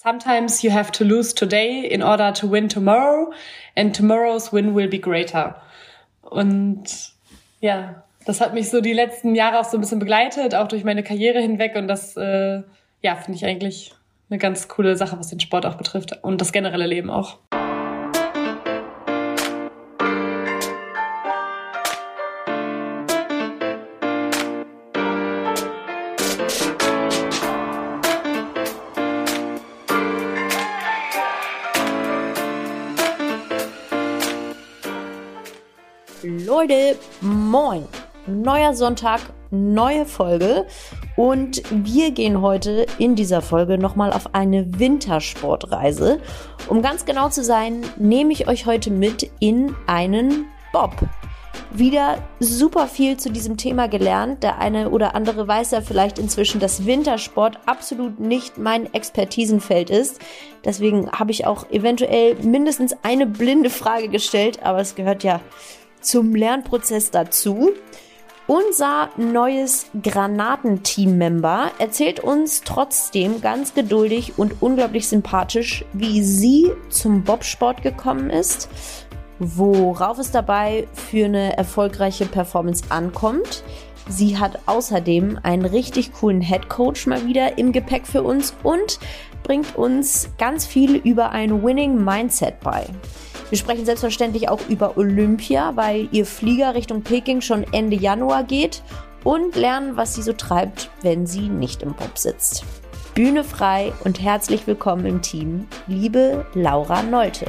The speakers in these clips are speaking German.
Sometimes you have to lose today in order to win tomorrow and tomorrow's win will be greater. Und ja, das hat mich so die letzten Jahre auch so ein bisschen begleitet, auch durch meine Karriere hinweg. Und das, äh, ja, finde ich eigentlich eine ganz coole Sache, was den Sport auch betrifft und das generelle Leben auch. Leute, moin! Neuer Sonntag, neue Folge und wir gehen heute in dieser Folge nochmal auf eine Wintersportreise. Um ganz genau zu sein, nehme ich euch heute mit in einen Bob. Wieder super viel zu diesem Thema gelernt. Der eine oder andere weiß ja vielleicht inzwischen, dass Wintersport absolut nicht mein Expertisenfeld ist. Deswegen habe ich auch eventuell mindestens eine blinde Frage gestellt, aber es gehört ja zum Lernprozess dazu. Unser neues Granatenteam-Member erzählt uns trotzdem ganz geduldig und unglaublich sympathisch, wie sie zum Bobsport gekommen ist, worauf es dabei für eine erfolgreiche Performance ankommt. Sie hat außerdem einen richtig coolen Head Coach mal wieder im Gepäck für uns und bringt uns ganz viel über ein Winning Mindset bei. Wir sprechen selbstverständlich auch über Olympia, weil ihr Flieger Richtung Peking schon Ende Januar geht und lernen, was sie so treibt, wenn sie nicht im Bob sitzt. Bühne frei und herzlich willkommen im Team, liebe Laura Nolte.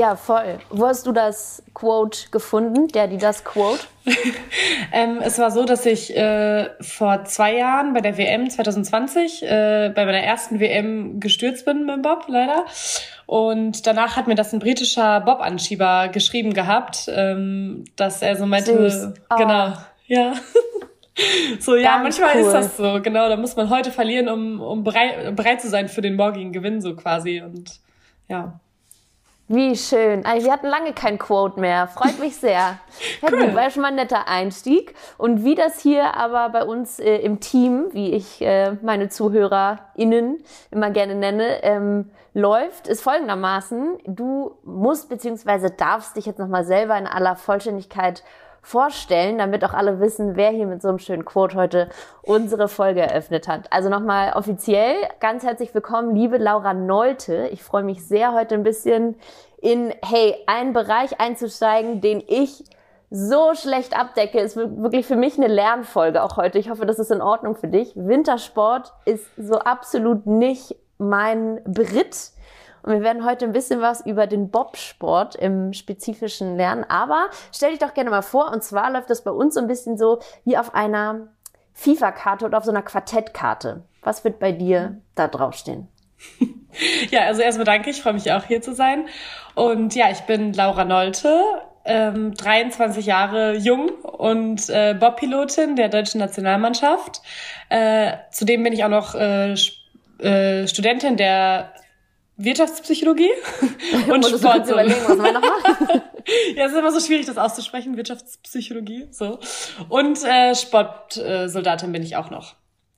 Ja, voll. Wo hast du das Quote gefunden, der, die das Quote? ähm, es war so, dass ich äh, vor zwei Jahren bei der WM 2020, äh, bei meiner ersten WM gestürzt bin mit Bob, leider. Und danach hat mir das ein britischer Bob-Anschieber geschrieben gehabt, ähm, dass er so meinte, oh. genau, ja. so, ja, Ganz manchmal cool. ist das so, genau, da muss man heute verlieren, um, um bereit, bereit zu sein für den morgigen Gewinn, so quasi. Und ja. Wie schön. Also wir hatten lange kein Quote mehr. Freut mich sehr. Ja, cool. gut, war schon mal ein netter Einstieg. Und wie das hier aber bei uns äh, im Team, wie ich äh, meine ZuhörerInnen immer gerne nenne, ähm, läuft, ist folgendermaßen. Du musst bzw. darfst dich jetzt nochmal selber in aller Vollständigkeit vorstellen, damit auch alle wissen, wer hier mit so einem schönen Quote heute unsere Folge eröffnet hat. Also nochmal offiziell ganz herzlich willkommen, liebe Laura Nolte. Ich freue mich sehr, heute ein bisschen in, hey, einen Bereich einzusteigen, den ich so schlecht abdecke, ist wirklich für mich eine Lernfolge auch heute. Ich hoffe, das ist in Ordnung für dich. Wintersport ist so absolut nicht mein Brit. Und wir werden heute ein bisschen was über den Bobsport im Spezifischen lernen. Aber stell dich doch gerne mal vor, und zwar läuft das bei uns so ein bisschen so wie auf einer FIFA-Karte oder auf so einer Quartettkarte. Was wird bei dir da draufstehen? Ja, also erstmal danke, ich freue mich auch hier zu sein. Und ja, ich bin Laura Nolte, ähm, 23 Jahre jung und äh, Bobpilotin der deutschen Nationalmannschaft. Äh, zudem bin ich auch noch äh, äh, Studentin der Wirtschaftspsychologie und Sport. überlegen, was wir noch machen. ja, es ist immer so schwierig, das auszusprechen. Wirtschaftspsychologie, so. Und äh, Sportsoldatin bin ich auch noch.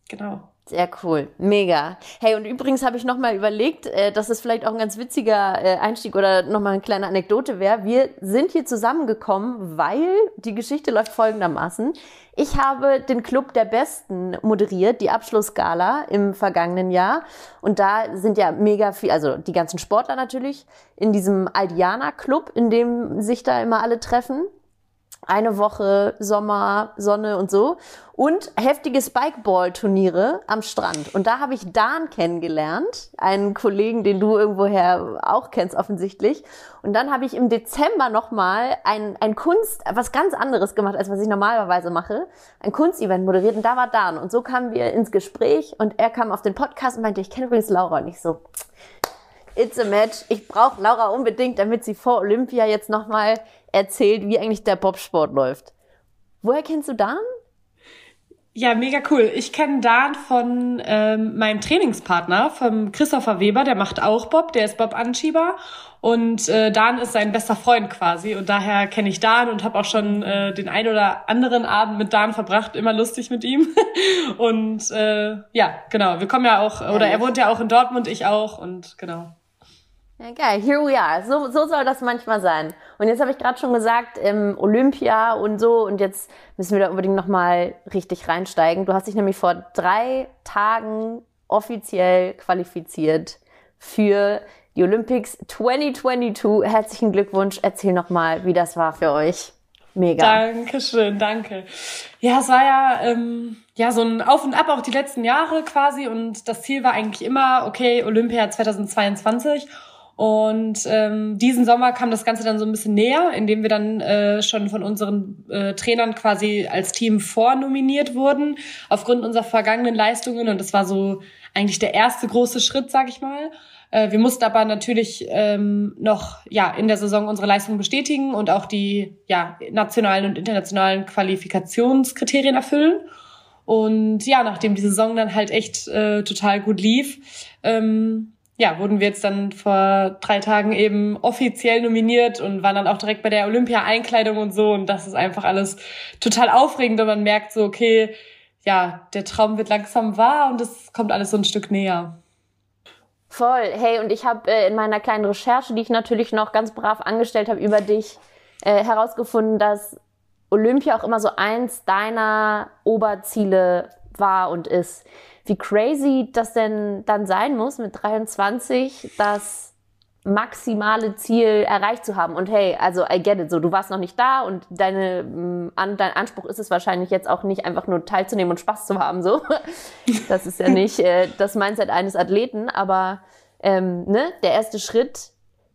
Genau. Sehr cool, mega. Hey, und übrigens habe ich nochmal überlegt, äh, dass es vielleicht auch ein ganz witziger äh, Einstieg oder nochmal eine kleine Anekdote wäre. Wir sind hier zusammengekommen, weil die Geschichte läuft folgendermaßen. Ich habe den Club der Besten moderiert, die Abschlussgala im vergangenen Jahr. Und da sind ja mega viel, also die ganzen Sportler natürlich, in diesem Aldiana Club, in dem sich da immer alle treffen eine Woche Sommer, Sonne und so und heftige Spikeball-Turniere am Strand. Und da habe ich Dan kennengelernt, einen Kollegen, den du irgendwoher auch kennst offensichtlich. Und dann habe ich im Dezember nochmal ein, ein Kunst, was ganz anderes gemacht, als was ich normalerweise mache, ein Kunstevent moderiert und da war Dan. Und so kamen wir ins Gespräch und er kam auf den Podcast und meinte, ich kenne übrigens Laura und ich so, It's a match. Ich brauche Laura unbedingt, damit sie vor Olympia jetzt nochmal erzählt, wie eigentlich der Bobsport läuft. Woher kennst du Dan? Ja, mega cool. Ich kenne Dan von ähm, meinem Trainingspartner, vom Christopher Weber, der macht auch Bob, der ist Bob-Anschieber. Und äh, Dan ist sein bester Freund quasi. Und daher kenne ich Dan und habe auch schon äh, den ein oder anderen Abend mit Dan verbracht, immer lustig mit ihm. und äh, ja, genau, wir kommen ja auch, oder er wohnt ja auch in Dortmund, ich auch und genau. Geil, here we are. So, so soll das manchmal sein. Und jetzt habe ich gerade schon gesagt, im Olympia und so, und jetzt müssen wir da unbedingt nochmal richtig reinsteigen. Du hast dich nämlich vor drei Tagen offiziell qualifiziert für die Olympics 2022. Herzlichen Glückwunsch. Erzähl nochmal, wie das war für euch. Mega. Dankeschön, danke. Ja, es war ja, ähm, ja so ein Auf und Ab auch die letzten Jahre quasi und das Ziel war eigentlich immer, okay, Olympia 2022 und ähm, diesen Sommer kam das Ganze dann so ein bisschen näher, indem wir dann äh, schon von unseren äh, Trainern quasi als Team vornominiert wurden, aufgrund unserer vergangenen Leistungen. Und das war so eigentlich der erste große Schritt, sag ich mal. Äh, wir mussten aber natürlich ähm, noch ja in der Saison unsere Leistung bestätigen und auch die ja nationalen und internationalen Qualifikationskriterien erfüllen. Und ja, nachdem die Saison dann halt echt äh, total gut lief, ähm, ja, wurden wir jetzt dann vor drei Tagen eben offiziell nominiert und waren dann auch direkt bei der Olympia-Einkleidung und so. Und das ist einfach alles total aufregend und man merkt so, okay, ja, der Traum wird langsam wahr und es kommt alles so ein Stück näher. Voll. Hey, und ich habe äh, in meiner kleinen Recherche, die ich natürlich noch ganz brav angestellt habe über dich, äh, herausgefunden, dass Olympia auch immer so eins deiner Oberziele war und ist wie crazy das denn dann sein muss mit 23, das maximale Ziel erreicht zu haben. Und hey, also I get it, so du warst noch nicht da und deine, mm, an, dein Anspruch ist es wahrscheinlich jetzt auch nicht einfach nur teilzunehmen und Spaß zu haben. So, das ist ja nicht äh, das Mindset eines Athleten, aber ähm, ne, der erste Schritt,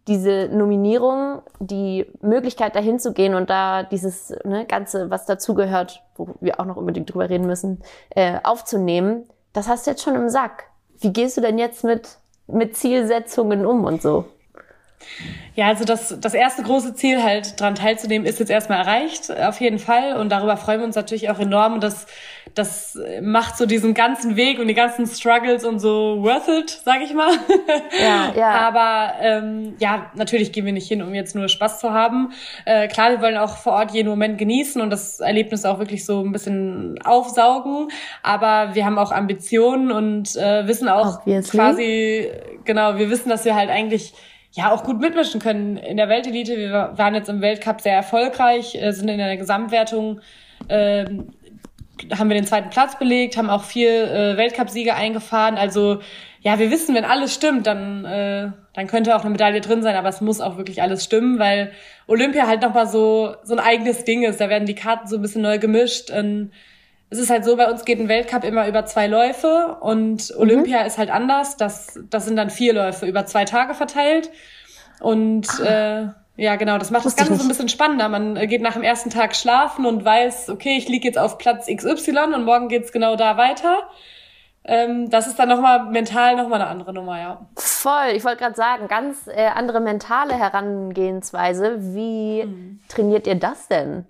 diese Nominierung, die Möglichkeit dahin zu gehen und da dieses ne, ganze, was dazugehört, wo wir auch noch unbedingt drüber reden müssen, äh, aufzunehmen das hast du jetzt schon im Sack. Wie gehst du denn jetzt mit, mit Zielsetzungen um und so? Ja, also das, das erste große Ziel halt dran teilzunehmen ist jetzt erstmal erreicht, auf jeden Fall. Und darüber freuen wir uns natürlich auch enorm. Und das, das macht so diesen ganzen Weg und die ganzen Struggles und so worth it, sag ich mal. Ja, ja. Aber ähm, ja, natürlich gehen wir nicht hin, um jetzt nur Spaß zu haben. Äh, klar, wir wollen auch vor Ort jeden Moment genießen und das Erlebnis auch wirklich so ein bisschen aufsaugen. Aber wir haben auch Ambitionen und äh, wissen auch Obviously. quasi, genau, wir wissen, dass wir halt eigentlich ja auch gut mitmischen können in der Weltelite. Wir waren jetzt im Weltcup sehr erfolgreich, äh, sind in der Gesamtwertung äh, haben wir den zweiten Platz belegt, haben auch vier äh, Weltcupsiege eingefahren. Also ja, wir wissen, wenn alles stimmt, dann äh, dann könnte auch eine Medaille drin sein, aber es muss auch wirklich alles stimmen, weil Olympia halt nochmal so so ein eigenes Ding ist. Da werden die Karten so ein bisschen neu gemischt. Und es ist halt so, bei uns geht ein Weltcup immer über zwei Läufe und Olympia mhm. ist halt anders. Das, das sind dann vier Läufe über zwei Tage verteilt. Und ah. äh, ja, genau, das macht das Ganze so ein bisschen spannender. Man äh, geht nach dem ersten Tag schlafen und weiß, okay, ich liege jetzt auf Platz XY und morgen geht's genau da weiter. Ähm, das ist dann nochmal mental nochmal eine andere Nummer, ja. Voll, ich wollte gerade sagen, ganz äh, andere mentale Herangehensweise. Wie mhm. trainiert ihr das denn?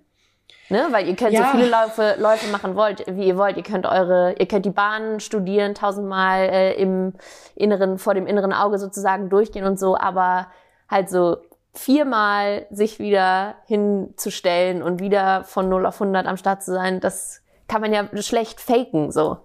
Ne? Weil ihr könnt ja. so viele Läufe, Läufe machen wollt, wie ihr wollt. Ihr könnt eure, ihr könnt die Bahn studieren, tausendmal äh, im inneren, vor dem inneren Auge sozusagen durchgehen und so, aber halt so viermal sich wieder hinzustellen und wieder von 0 auf 100 am Start zu sein, das kann man ja schlecht faken, so.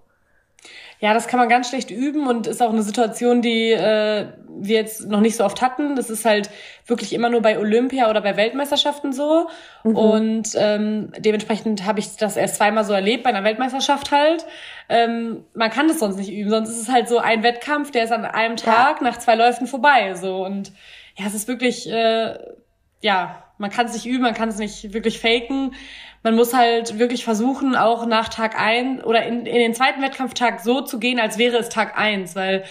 Ja, das kann man ganz schlecht üben und ist auch eine Situation, die äh, wir jetzt noch nicht so oft hatten. Das ist halt wirklich immer nur bei Olympia oder bei Weltmeisterschaften so. Mhm. Und ähm, dementsprechend habe ich das erst zweimal so erlebt, bei einer Weltmeisterschaft halt. Ähm, man kann das sonst nicht üben, sonst ist es halt so ein Wettkampf, der ist an einem Tag ja. nach zwei Läufen vorbei. So Und ja, es ist wirklich, äh, ja, man kann es nicht üben, man kann es nicht wirklich faken man muss halt wirklich versuchen, auch nach Tag ein oder in, in den zweiten Wettkampftag so zu gehen, als wäre es Tag eins, weil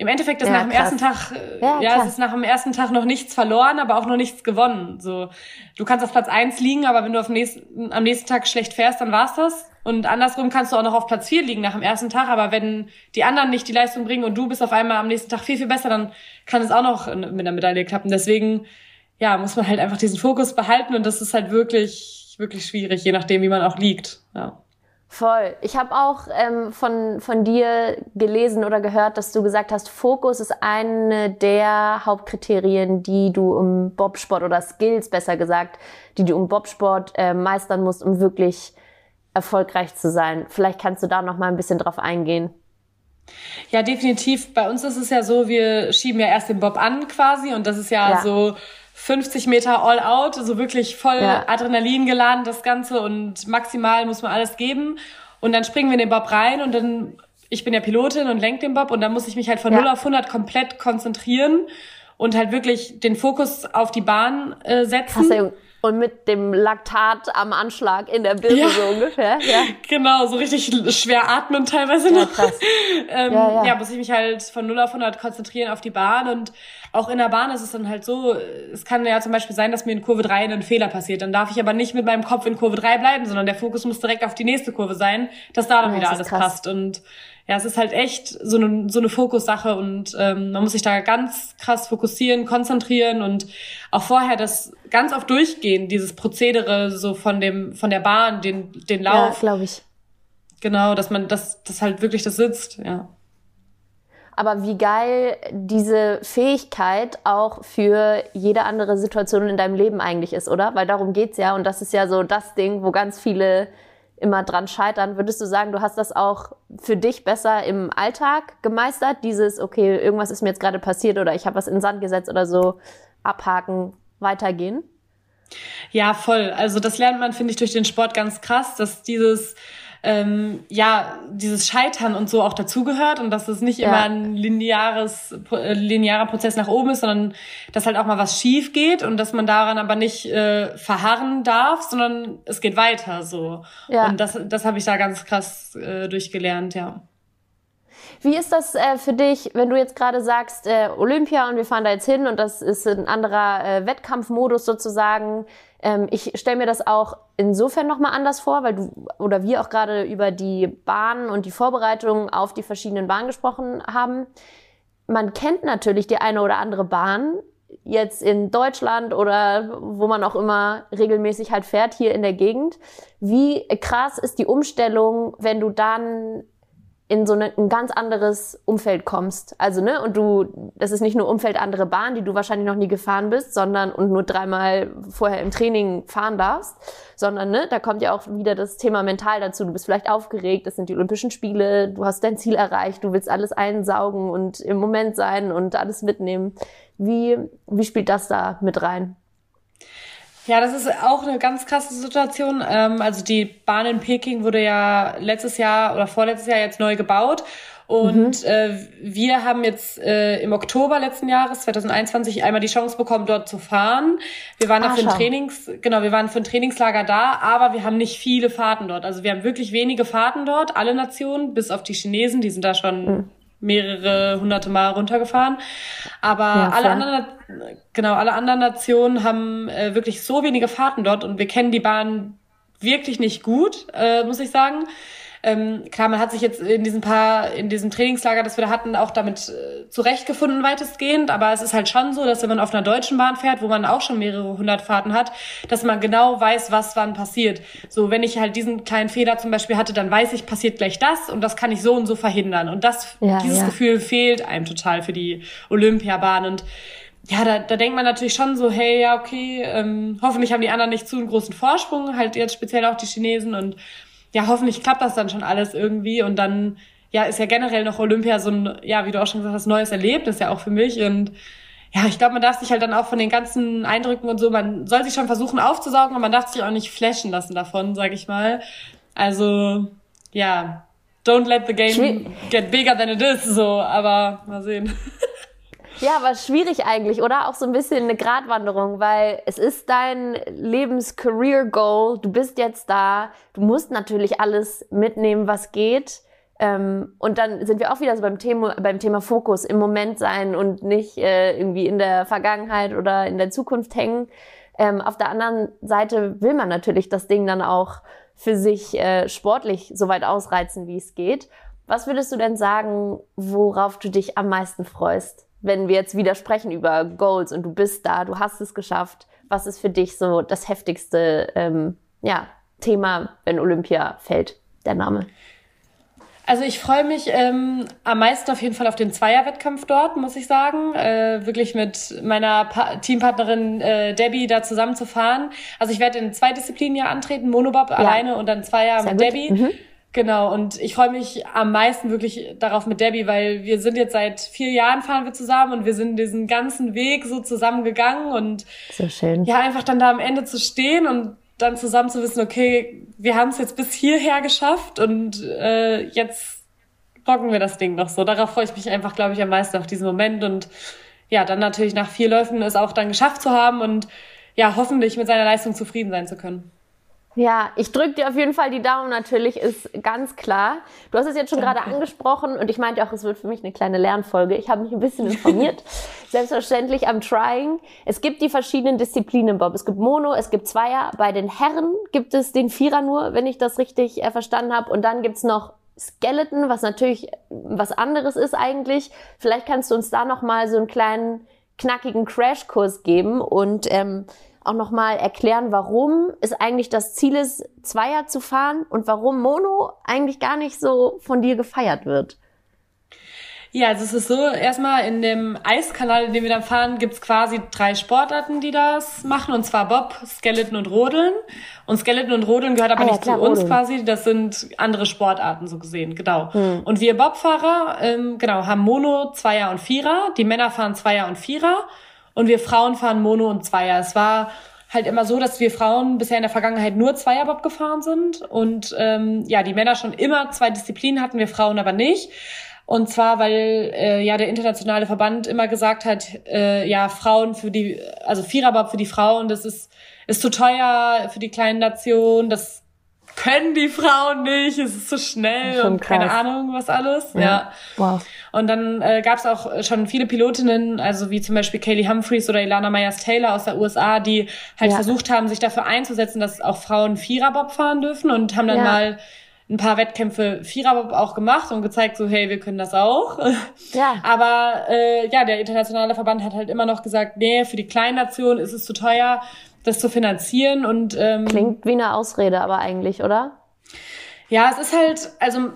im Endeffekt ist ja, nach dem krass. ersten Tag, äh, ja, ja es ist nach dem ersten Tag noch nichts verloren, aber auch noch nichts gewonnen. So, du kannst auf Platz eins liegen, aber wenn du auf nächsten, am nächsten Tag schlecht fährst, dann war's das. Und andersrum kannst du auch noch auf Platz vier liegen nach dem ersten Tag, aber wenn die anderen nicht die Leistung bringen und du bist auf einmal am nächsten Tag viel, viel besser, dann kann es auch noch mit der Medaille klappen. Deswegen, ja, muss man halt einfach diesen Fokus behalten und das ist halt wirklich wirklich schwierig, je nachdem, wie man auch liegt. Ja. Voll. Ich habe auch ähm, von, von dir gelesen oder gehört, dass du gesagt hast, Fokus ist eine der Hauptkriterien, die du im Bobsport oder Skills besser gesagt, die du im Bobsport äh, meistern musst, um wirklich erfolgreich zu sein. Vielleicht kannst du da noch mal ein bisschen drauf eingehen. Ja, definitiv. Bei uns ist es ja so, wir schieben ja erst den Bob an quasi und das ist ja, ja. so 50 Meter all out, so wirklich voll ja. Adrenalin geladen das Ganze und maximal muss man alles geben. Und dann springen wir in den Bob rein und dann, ich bin ja Pilotin und lenk den Bob und dann muss ich mich halt von ja. 0 auf 100 komplett konzentrieren und halt wirklich den Fokus auf die Bahn äh, setzen und mit dem Laktat am Anschlag in der Birne ja. so ungefähr. Ja. Genau, so richtig schwer atmen teilweise noch. Ja, krass. ähm, ja, ja. ja, muss ich mich halt von 0 auf 100 konzentrieren auf die Bahn und auch in der Bahn ist es dann halt so, es kann ja zum Beispiel sein, dass mir in Kurve 3 ein Fehler passiert. Dann darf ich aber nicht mit meinem Kopf in Kurve 3 bleiben, sondern der Fokus muss direkt auf die nächste Kurve sein, dass da dann wieder alles krass. passt und ja, es ist halt echt so eine, so eine Fokussache und ähm, man muss sich da ganz krass fokussieren, konzentrieren und auch vorher das ganz oft durchgehen, dieses Prozedere so von dem, von der Bahn, den, den Lauf. Ja, glaube ich. Genau, dass man, das, das halt wirklich das sitzt, ja. Aber wie geil diese Fähigkeit auch für jede andere Situation in deinem Leben eigentlich ist, oder? Weil darum geht's ja und das ist ja so das Ding, wo ganz viele immer dran scheitern. Würdest du sagen, du hast das auch für dich besser im Alltag gemeistert? Dieses, okay, irgendwas ist mir jetzt gerade passiert oder ich habe was in den Sand gesetzt oder so, abhaken, weitergehen? Ja, voll. Also das lernt man, finde ich, durch den Sport ganz krass, dass dieses ähm, ja, dieses Scheitern und so auch dazugehört und dass es nicht ja. immer ein lineares, äh, linearer Prozess nach oben ist, sondern dass halt auch mal was schief geht und dass man daran aber nicht äh, verharren darf, sondern es geht weiter so. Ja. Und das, das habe ich da ganz krass äh, durchgelernt, ja. Wie ist das äh, für dich, wenn du jetzt gerade sagst, äh, Olympia und wir fahren da jetzt hin und das ist ein anderer äh, Wettkampfmodus sozusagen? Ähm, ich stelle mir das auch insofern nochmal anders vor, weil du oder wir auch gerade über die Bahnen und die Vorbereitungen auf die verschiedenen Bahnen gesprochen haben. Man kennt natürlich die eine oder andere Bahn jetzt in Deutschland oder wo man auch immer regelmäßig halt fährt hier in der Gegend. Wie krass ist die Umstellung, wenn du dann in so ein ganz anderes Umfeld kommst. Also, ne, und du, das ist nicht nur Umfeld andere Bahn, die du wahrscheinlich noch nie gefahren bist, sondern und nur dreimal vorher im Training fahren darfst, sondern, ne, da kommt ja auch wieder das Thema mental dazu. Du bist vielleicht aufgeregt, das sind die Olympischen Spiele, du hast dein Ziel erreicht, du willst alles einsaugen und im Moment sein und alles mitnehmen. Wie, wie spielt das da mit rein? Ja, das ist auch eine ganz krasse Situation. Ähm, also die Bahn in Peking wurde ja letztes Jahr oder vorletztes Jahr jetzt neu gebaut. Und mhm. äh, wir haben jetzt äh, im Oktober letzten Jahres, 2021, einmal die Chance bekommen, dort zu fahren. Wir waren ah, da für ein Trainings, genau, wir waren für ein Trainingslager da, aber wir haben nicht viele Fahrten dort. Also wir haben wirklich wenige Fahrten dort, alle Nationen, bis auf die Chinesen, die sind da schon mhm mehrere hunderte Mal runtergefahren. Aber ja, alle anderen, genau, alle anderen Nationen haben äh, wirklich so wenige Fahrten dort und wir kennen die Bahn wirklich nicht gut, äh, muss ich sagen. Ähm, klar, man hat sich jetzt in diesen paar, in diesem Trainingslager, das wir da hatten, auch damit äh, zurechtgefunden, weitestgehend. Aber es ist halt schon so, dass wenn man auf einer deutschen Bahn fährt, wo man auch schon mehrere hundert Fahrten hat, dass man genau weiß, was wann passiert. So, wenn ich halt diesen kleinen Fehler zum Beispiel hatte, dann weiß ich, passiert gleich das und das kann ich so und so verhindern. Und das, ja, dieses ja. Gefühl fehlt einem total für die Olympiabahn und ja, da, da denkt man natürlich schon so, hey, ja, okay, ähm, hoffentlich haben die anderen nicht zu einen großen Vorsprung, halt jetzt speziell auch die Chinesen und ja, hoffentlich klappt das dann schon alles irgendwie und dann ja, ist ja generell noch Olympia so ein, ja, wie du auch schon gesagt hast, neues Erlebnis ja auch für mich und ja, ich glaube, man darf sich halt dann auch von den ganzen Eindrücken und so, man soll sich schon versuchen aufzusaugen, aber man darf sich auch nicht flashen lassen davon, sag ich mal. Also, ja, don't let the game get bigger than it is, so, aber mal sehen. Ja, aber schwierig eigentlich, oder? Auch so ein bisschen eine Gratwanderung, weil es ist dein Lebens-Career-Goal. Du bist jetzt da. Du musst natürlich alles mitnehmen, was geht. Ähm, und dann sind wir auch wieder so beim Thema, beim Thema Fokus im Moment sein und nicht äh, irgendwie in der Vergangenheit oder in der Zukunft hängen. Ähm, auf der anderen Seite will man natürlich das Ding dann auch für sich äh, sportlich so weit ausreizen, wie es geht. Was würdest du denn sagen, worauf du dich am meisten freust? Wenn wir jetzt wieder sprechen über Goals und du bist da, du hast es geschafft, was ist für dich so das heftigste ähm, ja, Thema, wenn Olympia fällt, der Name? Also ich freue mich ähm, am meisten auf jeden Fall auf den Zweierwettkampf dort, muss ich sagen. Äh, wirklich mit meiner pa Teampartnerin äh, Debbie da zusammen zu fahren. Also ich werde in zwei Disziplinen ja antreten, Monobob ja. alleine und dann Zweier Sehr mit gut. Debbie. Mhm. Genau, und ich freue mich am meisten wirklich darauf mit Debbie, weil wir sind jetzt seit vier Jahren fahren wir zusammen und wir sind diesen ganzen Weg so zusammengegangen und so schön. ja, einfach dann da am Ende zu stehen und dann zusammen zu wissen, okay, wir haben es jetzt bis hierher geschafft und äh, jetzt rocken wir das Ding noch so. Darauf freue ich mich einfach, glaube ich, am meisten auf diesen Moment und ja, dann natürlich nach vier Läufen es auch dann geschafft zu haben und ja, hoffentlich mit seiner Leistung zufrieden sein zu können. Ja, ich drücke dir auf jeden Fall die Daumen natürlich, ist ganz klar. Du hast es jetzt schon Danke. gerade angesprochen und ich meinte auch, es wird für mich eine kleine Lernfolge. Ich habe mich ein bisschen informiert. Selbstverständlich am Trying. Es gibt die verschiedenen Disziplinen, Bob. Es gibt Mono, es gibt Zweier. Bei den Herren gibt es den Vierer nur, wenn ich das richtig äh, verstanden habe. Und dann gibt's noch Skeleton, was natürlich was anderes ist eigentlich. Vielleicht kannst du uns da noch mal so einen kleinen knackigen Crashkurs geben und ähm, auch nochmal erklären, warum es eigentlich das Ziel ist, Zweier zu fahren und warum Mono eigentlich gar nicht so von dir gefeiert wird. Ja, also es ist so, erstmal in dem Eiskanal, in dem wir dann fahren, gibt's quasi drei Sportarten, die das machen, und zwar Bob, Skeleton und Rodeln. Und Skeleton und Rodeln gehört aber ah, nicht ja, klar, zu uns Rodeln. quasi, das sind andere Sportarten so gesehen, genau. Hm. Und wir Bobfahrer, ähm, genau, haben Mono, Zweier und Vierer. Die Männer fahren Zweier und Vierer und wir Frauen fahren Mono und Zweier. Es war halt immer so, dass wir Frauen bisher in der Vergangenheit nur Zweierbob gefahren sind und ähm, ja, die Männer schon immer zwei Disziplinen hatten, wir Frauen aber nicht. Und zwar, weil äh, ja der internationale Verband immer gesagt hat, äh, ja Frauen für die, also Viererbob für die Frauen, das ist ist zu teuer für die kleinen Nationen, das können die Frauen nicht, es ist zu schnell und keine Ahnung was alles. Ja. ja. Wow. Und dann äh, gab es auch schon viele Pilotinnen, also wie zum Beispiel Kaylee Humphreys oder Ilana Myers-Taylor aus der USA, die halt ja. versucht haben, sich dafür einzusetzen, dass auch Frauen Viererbob fahren dürfen und haben dann ja. mal ein paar Wettkämpfe Viererbob auch gemacht und gezeigt, so hey, wir können das auch. Ja. Aber äh, ja, der internationale Verband hat halt immer noch gesagt, nee, für die kleinen Nationen ist es zu teuer das zu finanzieren und ähm, klingt wie eine Ausrede, aber eigentlich, oder? Ja, es ist halt, also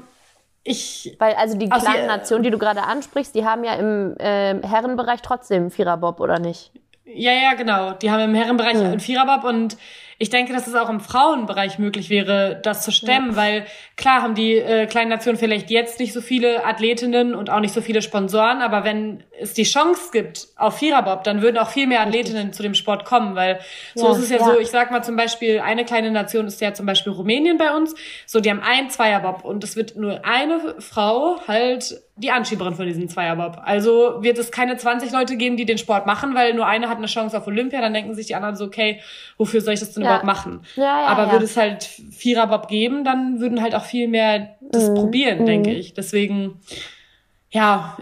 ich. Weil also die kleinen Nationen, die du gerade ansprichst, die haben ja im äh, Herrenbereich trotzdem Viererbob, oder nicht? Ja, ja, genau. Die haben im Herrenbereich hm. einen Viererbob und ich denke, dass es auch im Frauenbereich möglich wäre, das zu stemmen, ja. weil klar haben die äh, kleinen Nationen vielleicht jetzt nicht so viele Athletinnen und auch nicht so viele Sponsoren, aber wenn es die Chance gibt auf Viererbob, dann würden auch viel mehr Athletinnen zu dem Sport kommen, weil so ja, ist es ja, ja, so, ich sag mal zum Beispiel, eine kleine Nation ist ja zum Beispiel Rumänien bei uns, so die haben einen Zweierbob und es wird nur eine Frau halt die Anschieberin von diesem Zweierbob. Also wird es keine 20 Leute geben, die den Sport machen, weil nur eine hat eine Chance auf Olympia, dann denken sich die anderen so, okay, wofür soll ich das denn überhaupt machen. Ja, ja, Aber würde es halt Viererbob geben, dann würden halt auch viel mehr das mhm. probieren, mhm. denke ich. Deswegen, ja,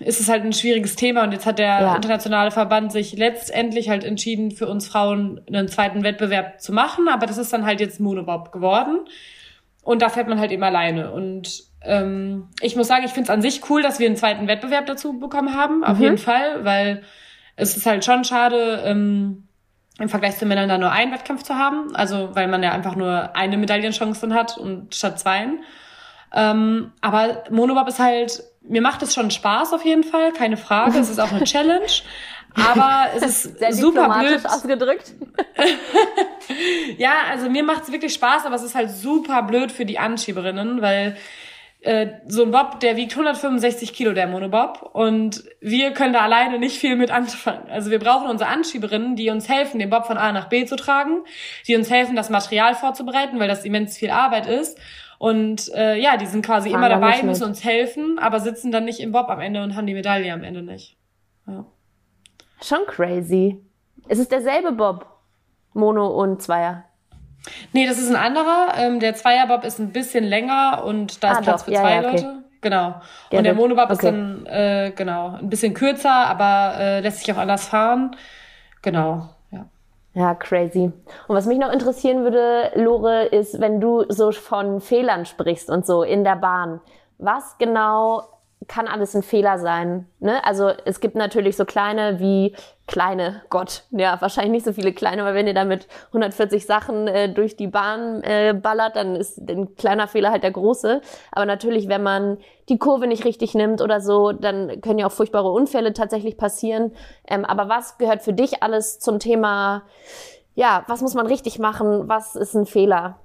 ist es halt ein schwieriges Thema und jetzt hat der internationale Verband sich letztendlich halt entschieden, für uns Frauen einen zweiten Wettbewerb zu machen, aber das ist dann halt jetzt Monobob geworden und da fährt man halt eben alleine und ähm, ich muss sagen, ich finde es an sich cool, dass wir einen zweiten Wettbewerb dazu bekommen haben, auf mhm. jeden Fall, weil es ist halt schon schade, ähm, im Vergleich zu Männern da nur einen Wettkampf zu haben. Also weil man ja einfach nur eine Medaillenchance dann hat und statt zweien. Ähm, aber Monobob ist halt, mir macht es schon Spaß auf jeden Fall, keine Frage. Es ist auch eine Challenge. Aber es ist Sehr super blöd. ausgedrückt. ja, also mir macht es wirklich Spaß, aber es ist halt super blöd für die Anschieberinnen, weil äh, so ein Bob, der wiegt 165 Kilo, der Monobob. Und wir können da alleine nicht viel mit anfangen. Also wir brauchen unsere Anschieberinnen, die uns helfen, den Bob von A nach B zu tragen, die uns helfen, das Material vorzubereiten, weil das immens viel Arbeit ist. Und äh, ja, die sind quasi Fahren immer dabei, müssen uns helfen, aber sitzen dann nicht im Bob am Ende und haben die Medaille am Ende nicht. Ja. Schon crazy. Es ist derselbe Bob. Mono und Zweier. Nee, das ist ein anderer. Ähm, der Zweierbob ist ein bisschen länger und da ist ah, Platz doch. für zwei ja, okay. Leute. Genau. Ja, und der Monobob okay. ist dann äh, genau ein bisschen kürzer, aber äh, lässt sich auch anders fahren. Genau. Ja. Ja, crazy. Und was mich noch interessieren würde, Lore, ist, wenn du so von Fehlern sprichst und so in der Bahn. Was genau kann alles ein Fehler sein. Ne? Also es gibt natürlich so kleine wie kleine, Gott, ja, wahrscheinlich nicht so viele kleine, weil wenn ihr damit 140 Sachen äh, durch die Bahn äh, ballert, dann ist ein kleiner Fehler halt der große. Aber natürlich, wenn man die Kurve nicht richtig nimmt oder so, dann können ja auch furchtbare Unfälle tatsächlich passieren. Ähm, aber was gehört für dich alles zum Thema, ja, was muss man richtig machen, was ist ein Fehler?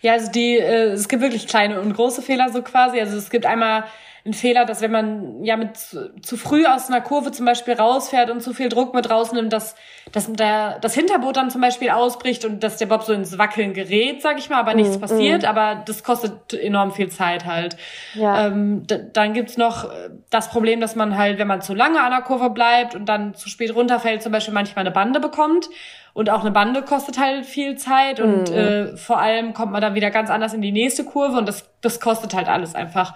Ja, also die, äh, es gibt wirklich kleine und große Fehler so quasi. Also es gibt einmal einen Fehler, dass wenn man ja mit zu, zu früh aus einer Kurve zum Beispiel rausfährt und zu viel Druck mit rausnimmt, dass, dass der, das Hinterboot dann zum Beispiel ausbricht und dass der Bob so ins Wackeln gerät, sag ich mal, aber nichts mm, passiert, mm. aber das kostet enorm viel Zeit halt. Ja. Ähm, dann gibt's noch das Problem, dass man halt, wenn man zu lange an der Kurve bleibt und dann zu spät runterfällt, zum Beispiel manchmal eine Bande bekommt. Und auch eine Bande kostet halt viel Zeit und mhm. äh, vor allem kommt man dann wieder ganz anders in die nächste Kurve und das, das kostet halt alles einfach.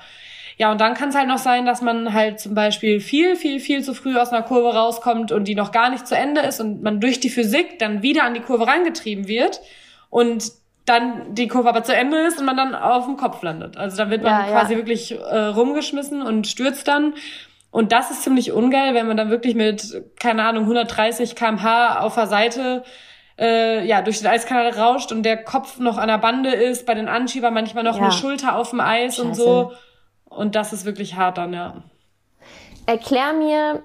Ja, und dann kann es halt noch sein, dass man halt zum Beispiel viel, viel, viel zu früh aus einer Kurve rauskommt und die noch gar nicht zu Ende ist und man durch die Physik dann wieder an die Kurve reingetrieben wird und dann die Kurve aber zu Ende ist und man dann auf dem Kopf landet. Also da wird man ja, quasi ja. wirklich äh, rumgeschmissen und stürzt dann. Und das ist ziemlich ungeil, wenn man dann wirklich mit, keine Ahnung, 130 kmh auf der Seite äh, ja, durch den Eiskanal rauscht und der Kopf noch an der Bande ist, bei den Anschiebern manchmal noch ja. eine Schulter auf dem Eis Scheiße. und so. Und das ist wirklich hart dann, ja. Erklär mir,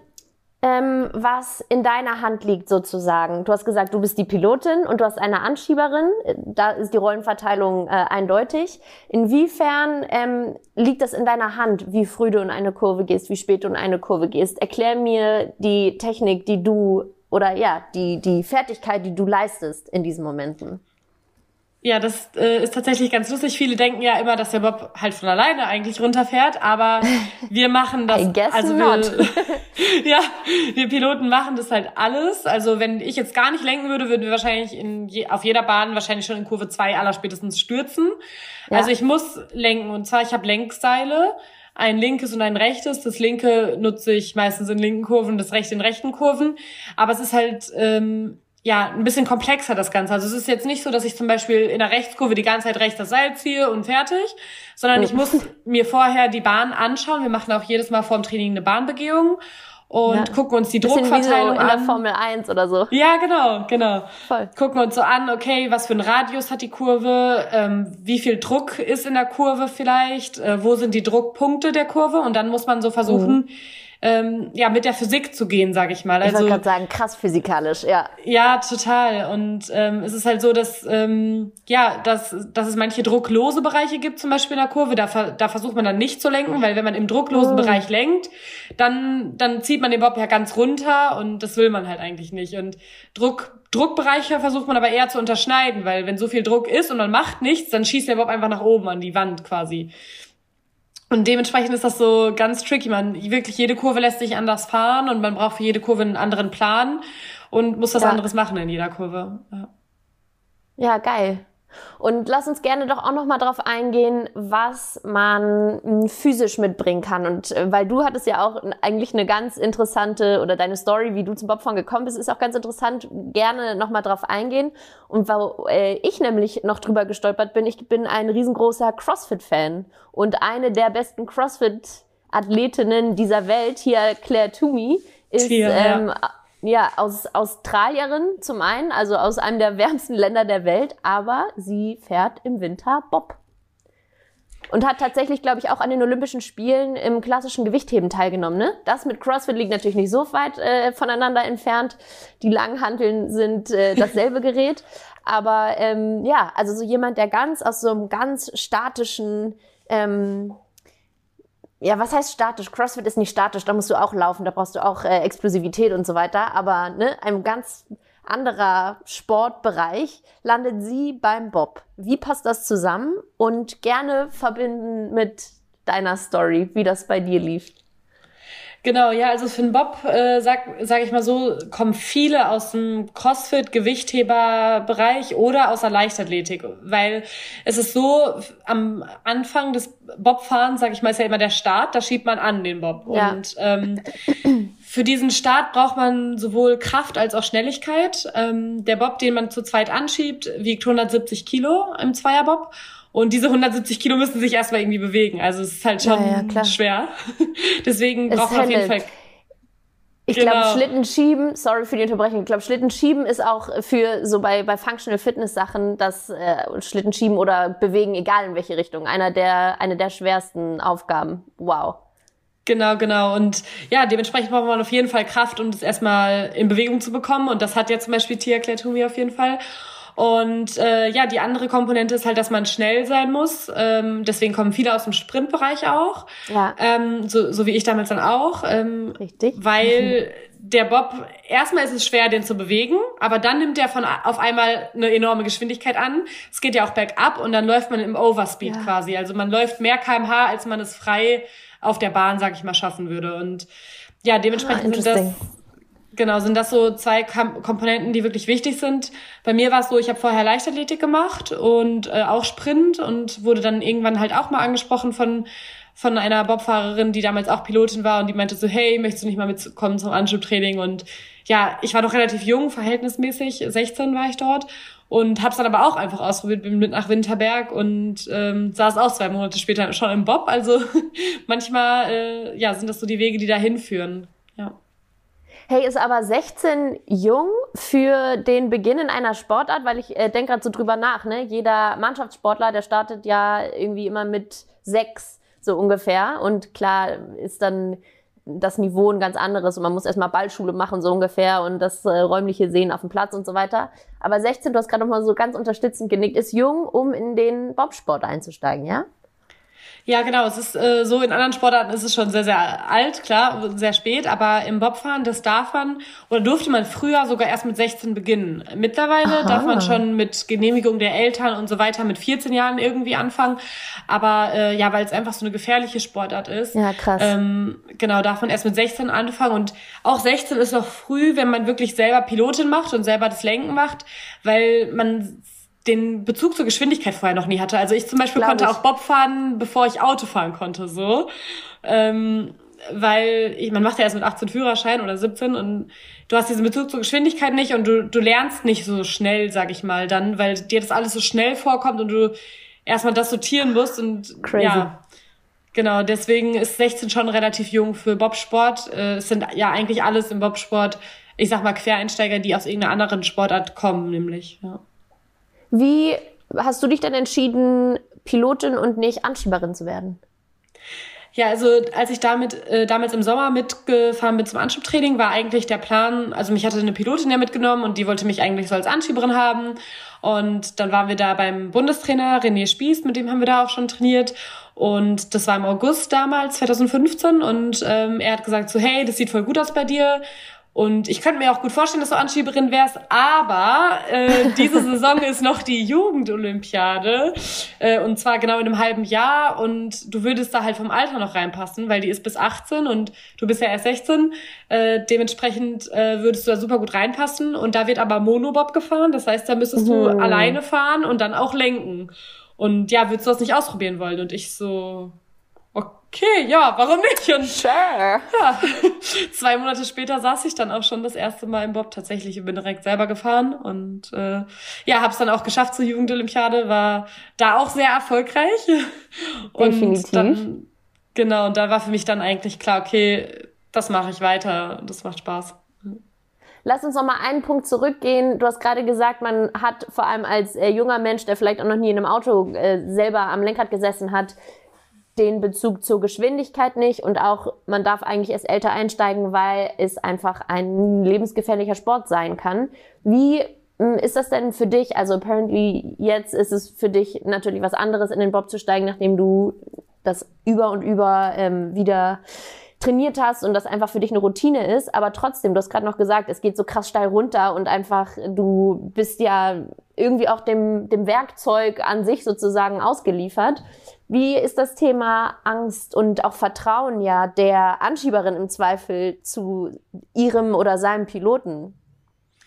ähm, was in deiner Hand liegt sozusagen. Du hast gesagt, du bist die Pilotin und du hast eine Anschieberin. Da ist die Rollenverteilung äh, eindeutig. Inwiefern ähm, liegt das in deiner Hand, wie früh du in eine Kurve gehst, wie spät du in eine Kurve gehst? Erklär mir die Technik, die du oder ja, die, die Fertigkeit, die du leistest in diesen Momenten. Ja, das äh, ist tatsächlich ganz lustig. Viele denken ja immer, dass der Bob halt von alleine eigentlich runterfährt, aber wir machen das. I guess also not. wir, ja, wir Piloten machen das halt alles. Also wenn ich jetzt gar nicht lenken würde, würden wir wahrscheinlich in je, auf jeder Bahn wahrscheinlich schon in Kurve 2 aller spätestens stürzen. Ja. Also ich muss lenken und zwar ich habe Lenkseile, ein linkes und ein rechtes. Das linke nutze ich meistens in linken Kurven, das rechte in rechten Kurven. Aber es ist halt ähm, ja, ein bisschen komplexer das Ganze. Also es ist jetzt nicht so, dass ich zum Beispiel in der Rechtskurve die ganze Zeit rechts das Seil ziehe und fertig, sondern ich muss mir vorher die Bahn anschauen. Wir machen auch jedes Mal vor dem Training eine Bahnbegehung und ja. gucken uns die Druckverteilung so. In der Formel 1 oder so. Ja, genau, genau. Voll. Gucken uns so an, okay, was für ein Radius hat die Kurve, ähm, wie viel Druck ist in der Kurve vielleicht, äh, wo sind die Druckpunkte der Kurve und dann muss man so versuchen, mhm ähm, ja mit der Physik zu gehen, sage ich mal. Also, ich wollte gerade sagen, krass physikalisch, ja. Ja, total. Und ähm, es ist halt so, dass ähm, ja, dass, dass es manche drucklose Bereiche gibt, zum Beispiel in der Kurve. Da, da versucht man dann nicht zu lenken, weil wenn man im drucklosen oh. Bereich lenkt, dann dann zieht man den Bob ja ganz runter und das will man halt eigentlich nicht. Und Druck Druckbereiche versucht man aber eher zu unterschneiden, weil wenn so viel Druck ist und man macht nichts, dann schießt der Bob einfach nach oben an die Wand quasi. Und dementsprechend ist das so ganz tricky. Man wirklich jede Kurve lässt sich anders fahren und man braucht für jede Kurve einen anderen Plan und muss was ja. anderes machen in jeder Kurve. Ja, ja geil. Und lass uns gerne doch auch noch mal drauf eingehen, was man hm, physisch mitbringen kann. Und äh, weil du hattest ja auch eigentlich eine ganz interessante oder deine Story, wie du zum Bobfahren gekommen bist, ist auch ganz interessant. Gerne noch mal drauf eingehen. Und wo äh, ich nämlich noch drüber gestolpert bin, ich bin ein riesengroßer CrossFit-Fan und eine der besten CrossFit-Athletinnen dieser Welt, hier Claire Toomey, ist Tier, ähm, ja aus Australierin zum einen, also aus einem der wärmsten Länder der Welt, aber sie fährt im Winter Bob. Und hat tatsächlich, glaube ich, auch an den Olympischen Spielen im klassischen Gewichtheben teilgenommen. Ne? Das mit CrossFit liegt natürlich nicht so weit äh, voneinander entfernt. Die Langhanteln sind äh, dasselbe Gerät. Aber ähm, ja, also so jemand, der ganz aus so einem ganz statischen ähm, ja, was heißt statisch? CrossFit ist nicht statisch, da musst du auch laufen, da brauchst du auch äh, Explosivität und so weiter. Aber ne, ein ganz anderer Sportbereich landet sie beim Bob. Wie passt das zusammen? Und gerne verbinden mit deiner Story, wie das bei dir lief. Genau, ja, also für den Bob, äh, sag, sag ich mal so, kommen viele aus dem CrossFit, Gewichtheberbereich oder aus der Leichtathletik, weil es ist so, am Anfang des Bobfahrens, sag ich mal, ist ja immer der Start, da schiebt man an den Bob. Ja. Und ähm, für diesen Start braucht man sowohl Kraft als auch Schnelligkeit. Ähm, der Bob, den man zu zweit anschiebt, wiegt 170 Kilo im Zweierbob Und diese 170 Kilo müssen sich erstmal irgendwie bewegen. Also es ist halt schon ja, ja, schwer. Deswegen braucht man auf jeden Fall ich genau. glaube, Schlittenschieben, sorry für die Unterbrechung, ich glaube, Schlittenschieben ist auch für so bei, bei Functional Fitness Sachen, das äh, Schlittenschieben oder bewegen, egal in welche Richtung, einer der, eine der schwersten Aufgaben. Wow. Genau, genau. Und ja, dementsprechend braucht man auf jeden Fall Kraft, um das erstmal in Bewegung zu bekommen. Und das hat ja zum Beispiel Tia Kletumi auf jeden Fall. Und äh, ja, die andere Komponente ist halt, dass man schnell sein muss. Ähm, deswegen kommen viele aus dem Sprintbereich auch. Ja. Ähm, so, so wie ich damals dann auch. Ähm, Richtig. Weil der Bob, erstmal ist es schwer, den zu bewegen, aber dann nimmt er von auf einmal eine enorme Geschwindigkeit an. Es geht ja auch bergab und dann läuft man im Overspeed ja. quasi. Also man läuft mehr kmh, als man es frei auf der Bahn, sag ich mal, schaffen würde. Und ja, dementsprechend ah, sind das Genau, sind das so zwei Komponenten, die wirklich wichtig sind. Bei mir war es so, ich habe vorher Leichtathletik gemacht und äh, auch Sprint und wurde dann irgendwann halt auch mal angesprochen von von einer Bobfahrerin, die damals auch Pilotin war und die meinte so, hey, möchtest du nicht mal mitkommen zum Anschubtraining? Und ja, ich war noch relativ jung, verhältnismäßig, 16 war ich dort und habe es dann aber auch einfach ausprobiert, bin mit nach Winterberg und ähm, saß auch zwei Monate später schon im Bob. Also manchmal äh, ja sind das so die Wege, die da hinführen. Ja. Hey, ist aber 16 jung für den Beginn in einer Sportart, weil ich äh, denke gerade so drüber nach, ne? Jeder Mannschaftssportler, der startet ja irgendwie immer mit sechs, so ungefähr. Und klar ist dann das Niveau ein ganz anderes und man muss erstmal Ballschule machen, so ungefähr, und das äh, räumliche Sehen auf dem Platz und so weiter. Aber 16, du hast gerade noch mal so ganz unterstützend genickt, ist jung, um in den Bobsport einzusteigen, ja? Ja, genau. Es ist äh, so, in anderen Sportarten ist es schon sehr, sehr alt, klar, sehr spät, aber im Bobfahren, das darf man oder durfte man früher sogar erst mit 16 beginnen. Mittlerweile Aha. darf man schon mit Genehmigung der Eltern und so weiter mit 14 Jahren irgendwie anfangen. Aber äh, ja, weil es einfach so eine gefährliche Sportart ist. Ja, krass. Ähm, genau, darf man erst mit 16 anfangen. Und auch 16 ist noch früh, wenn man wirklich selber Pilotin macht und selber das Lenken macht, weil man den Bezug zur Geschwindigkeit vorher noch nie hatte. Also ich zum Beispiel Glaub konnte ich. auch Bob fahren, bevor ich Auto fahren konnte, so. Ähm, weil ich, man macht ja erst mit 18 Führerschein oder 17 und du hast diesen Bezug zur Geschwindigkeit nicht und du, du lernst nicht so schnell, sag ich mal, dann, weil dir das alles so schnell vorkommt und du erstmal das sortieren musst und Crazy. ja. Genau, deswegen ist 16 schon relativ jung für Bobsport. Äh, es sind ja eigentlich alles im Bobsport, ich sag mal, Quereinsteiger, die aus irgendeiner anderen Sportart kommen, nämlich. Ja. Wie hast du dich dann entschieden, Pilotin und nicht Anschieberin zu werden? Ja, also als ich damit äh, damals im Sommer mitgefahren bin zum Anschubtraining, war eigentlich der Plan, also mich hatte eine Pilotin ja mitgenommen und die wollte mich eigentlich so als Anschieberin haben. Und dann waren wir da beim Bundestrainer René Spieß, mit dem haben wir da auch schon trainiert. Und das war im August damals, 2015. Und ähm, er hat gesagt so, hey, das sieht voll gut aus bei dir. Und ich könnte mir auch gut vorstellen, dass du Anschieberin wärst, aber äh, diese Saison ist noch die Jugendolympiade äh, und zwar genau in einem halben Jahr und du würdest da halt vom Alter noch reinpassen, weil die ist bis 18 und du bist ja erst 16. Äh, dementsprechend äh, würdest du da super gut reinpassen und da wird aber Monobob gefahren, das heißt, da müsstest du mhm. alleine fahren und dann auch lenken. Und ja, würdest du das nicht ausprobieren wollen? Und ich so, okay, ja, warum nicht? Und sure. ja, zwei Monate später saß ich dann auch schon das erste Mal im Bob tatsächlich und bin direkt selber gefahren und äh, ja, habe es dann auch geschafft zur Jugendolympiade, war da auch sehr erfolgreich. Und Definitiv. dann genau, und da war für mich dann eigentlich klar, okay, das mache ich weiter, das macht Spaß. Lass uns noch mal einen Punkt zurückgehen. Du hast gerade gesagt, man hat vor allem als äh, junger Mensch, der vielleicht auch noch nie in einem Auto äh, selber am Lenkrad gesessen hat, den Bezug zur Geschwindigkeit nicht und auch man darf eigentlich erst älter einsteigen, weil es einfach ein lebensgefährlicher Sport sein kann. Wie hm, ist das denn für dich? Also apparently jetzt ist es für dich natürlich was anderes, in den Bob zu steigen, nachdem du das über und über ähm, wieder trainiert hast und das einfach für dich eine Routine ist, aber trotzdem, du hast gerade noch gesagt, es geht so krass steil runter und einfach du bist ja irgendwie auch dem, dem Werkzeug an sich sozusagen ausgeliefert. Wie ist das Thema Angst und auch Vertrauen ja der Anschieberin im Zweifel zu ihrem oder seinem Piloten?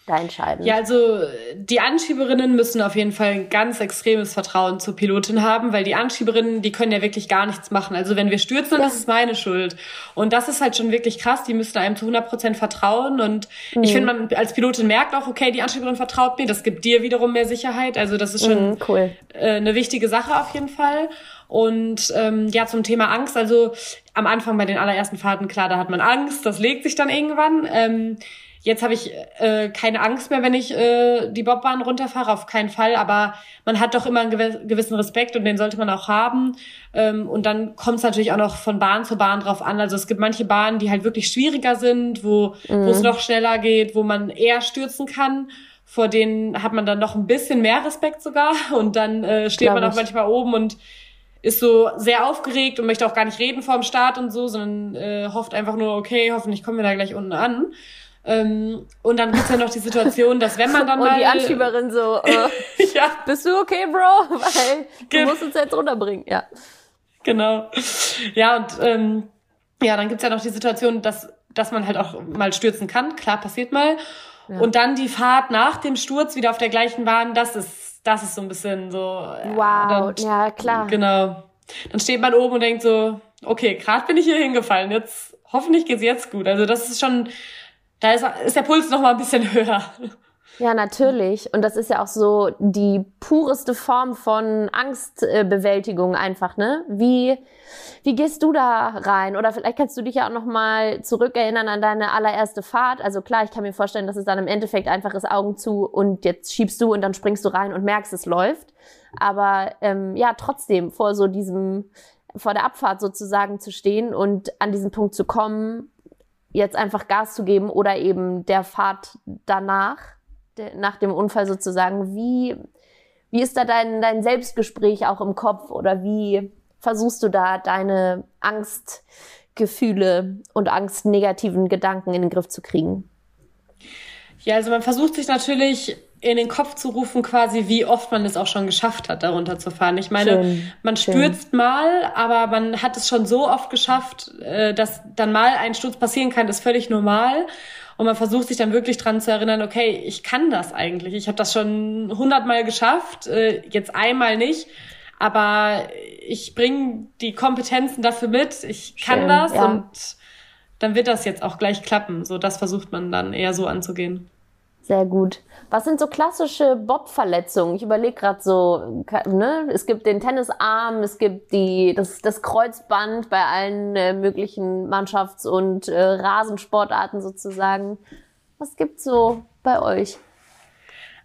Da entscheidend? Ja, also die Anschieberinnen müssen auf jeden Fall ein ganz extremes Vertrauen zur Pilotin haben, weil die Anschieberinnen, die können ja wirklich gar nichts machen. Also wenn wir stürzen, ja. ist es meine Schuld. Und das ist halt schon wirklich krass. Die müssen einem zu 100 Prozent vertrauen. Und mhm. ich finde, man als Pilotin merkt auch, okay, die Anschieberin vertraut mir. Das gibt dir wiederum mehr Sicherheit. Also das ist schon mhm, cool. äh, eine wichtige Sache auf jeden Fall. Und ähm, ja, zum Thema Angst, also am Anfang bei den allerersten Fahrten, klar, da hat man Angst, das legt sich dann irgendwann. Ähm, Jetzt habe ich äh, keine Angst mehr, wenn ich äh, die Bobbahn runterfahre, auf keinen Fall. Aber man hat doch immer einen gewissen Respekt und den sollte man auch haben. Ähm, und dann kommt es natürlich auch noch von Bahn zu Bahn drauf an. Also es gibt manche Bahnen, die halt wirklich schwieriger sind, wo mhm. es noch schneller geht, wo man eher stürzen kann. Vor denen hat man dann noch ein bisschen mehr Respekt sogar. Und dann äh, steht Glaub man auch ich. manchmal oben und ist so sehr aufgeregt und möchte auch gar nicht reden vor dem Start und so, sondern äh, hofft einfach nur, okay, hoffentlich kommen wir da gleich unten an. Ähm, und dann gibt's ja noch die Situation, dass wenn man dann und mal... Und die Anschieberin so, äh, ja. bist du okay, Bro? Weil du musst uns jetzt runterbringen, ja. Genau. Ja, und ähm, ja, dann gibt's ja noch die Situation, dass, dass man halt auch mal stürzen kann. Klar, passiert mal. Ja. Und dann die Fahrt nach dem Sturz wieder auf der gleichen Bahn, das ist, das ist so ein bisschen so... Wow, dann, ja, klar. Genau. Dann steht man oben und denkt so, okay, gerade bin ich hier hingefallen, jetzt hoffentlich geht's jetzt gut. Also das ist schon da ist, ist der Puls noch mal ein bisschen höher. Ja, natürlich. Und das ist ja auch so die pureste Form von Angstbewältigung einfach, ne? Wie, wie gehst du da rein? Oder vielleicht kannst du dich ja auch noch mal zurückerinnern an deine allererste Fahrt. Also klar, ich kann mir vorstellen, dass es dann im Endeffekt einfach ist Augen zu und jetzt schiebst du und dann springst du rein und merkst, es läuft. Aber ähm, ja, trotzdem vor so diesem, vor der Abfahrt sozusagen zu stehen und an diesen Punkt zu kommen, jetzt einfach Gas zu geben oder eben der Fahrt danach, der, nach dem Unfall sozusagen. Wie, wie ist da dein, dein Selbstgespräch auch im Kopf oder wie versuchst du da deine Angstgefühle und angstnegativen Gedanken in den Griff zu kriegen? Ja, also man versucht sich natürlich in den Kopf zu rufen, quasi, wie oft man es auch schon geschafft hat, darunter zu fahren. Ich meine, schön, man stürzt schön. mal, aber man hat es schon so oft geschafft, äh, dass dann mal ein Sturz passieren kann, ist völlig normal. Und man versucht sich dann wirklich dran zu erinnern, okay, ich kann das eigentlich. Ich habe das schon hundertmal geschafft, äh, jetzt einmal nicht. Aber ich bringe die Kompetenzen dafür mit, ich kann schön, das ja. und dann wird das jetzt auch gleich klappen. So, das versucht man dann eher so anzugehen. Sehr gut. Was sind so klassische Bob-Verletzungen? Ich überlege gerade so, ne? es gibt den Tennisarm, es gibt die, das, das Kreuzband bei allen äh, möglichen Mannschafts- und äh, Rasensportarten sozusagen. Was gibt's so bei euch?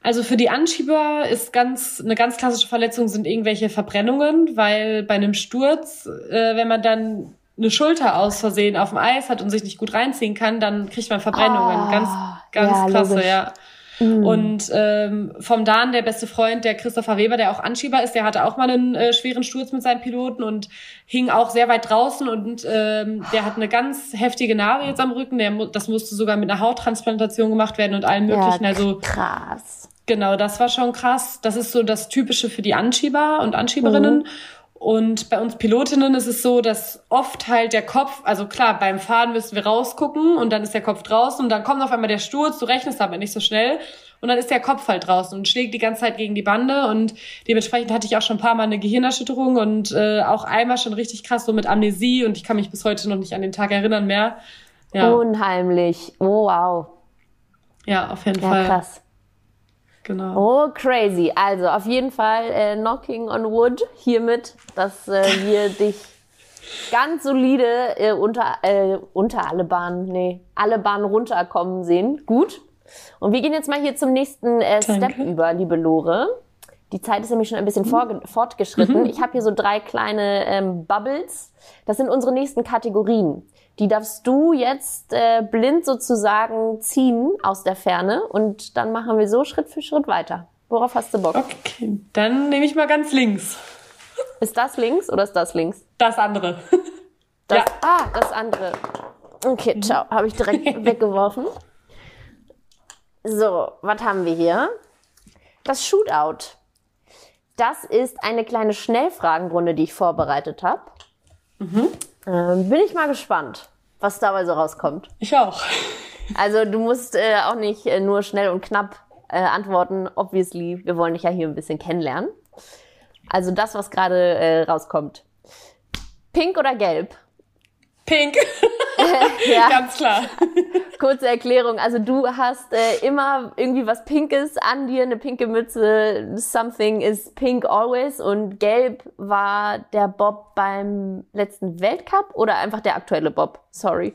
Also für die Anschieber ist ganz eine ganz klassische Verletzung sind irgendwelche Verbrennungen, weil bei einem Sturz, äh, wenn man dann eine Schulter aus Versehen auf dem Eis hat und sich nicht gut reinziehen kann, dann kriegt man Verbrennungen. Ah, ganz, ganz ja, krasse, logisch. ja. Mhm. Und ähm, vom Dan, der beste Freund, der Christopher Weber, der auch Anschieber ist, der hatte auch mal einen äh, schweren Sturz mit seinem Piloten und hing auch sehr weit draußen und ähm, der hat eine ganz heftige Narbe jetzt am Rücken. Der, das musste sogar mit einer Hauttransplantation gemacht werden und allem möglichen. Ja, also krass. Genau, das war schon krass. Das ist so das Typische für die Anschieber und Anschieberinnen. Mhm. Und bei uns Pilotinnen ist es so, dass oft halt der Kopf, also klar, beim Fahren müssen wir rausgucken und dann ist der Kopf draußen und dann kommt auf einmal der Sturz, du rechnest aber nicht so schnell und dann ist der Kopf halt draußen und schlägt die ganze Zeit gegen die Bande und dementsprechend hatte ich auch schon ein paar Mal eine Gehirnerschütterung und äh, auch einmal schon richtig krass so mit Amnesie und ich kann mich bis heute noch nicht an den Tag erinnern mehr. Ja. Unheimlich. Oh, wow. Ja, auf jeden ja, Fall. Krass. Genau. Oh, crazy. Also auf jeden Fall äh, Knocking on Wood hiermit, dass äh, wir dich ganz solide äh, unter, äh, unter alle Bahnen, nee, alle Bahnen runterkommen sehen. Gut. Und wir gehen jetzt mal hier zum nächsten äh, Step über, liebe Lore. Die Zeit ist nämlich schon ein bisschen mhm. fortgeschritten. Mhm. Ich habe hier so drei kleine ähm, Bubbles. Das sind unsere nächsten Kategorien. Die darfst du jetzt äh, blind sozusagen ziehen aus der Ferne und dann machen wir so Schritt für Schritt weiter. Worauf hast du Bock? Okay, dann nehme ich mal ganz links. Ist das links oder ist das links? Das andere. Das, ja. Ah, das andere. Okay, mhm. ciao. Habe ich direkt weggeworfen. So, was haben wir hier? Das Shootout. Das ist eine kleine Schnellfragenrunde, die ich vorbereitet habe. Mhm. Ähm, bin ich mal gespannt, was dabei so rauskommt. Ich auch. Also du musst äh, auch nicht äh, nur schnell und knapp äh, antworten, obviously. Wir wollen dich ja hier ein bisschen kennenlernen. Also das, was gerade äh, rauskommt. Pink oder gelb? Pink. ja. Ganz klar. Kurze Erklärung. Also du hast äh, immer irgendwie was Pinkes an dir, eine pinke Mütze. Something is pink always. Und gelb war der Bob beim letzten Weltcup oder einfach der aktuelle Bob? Sorry.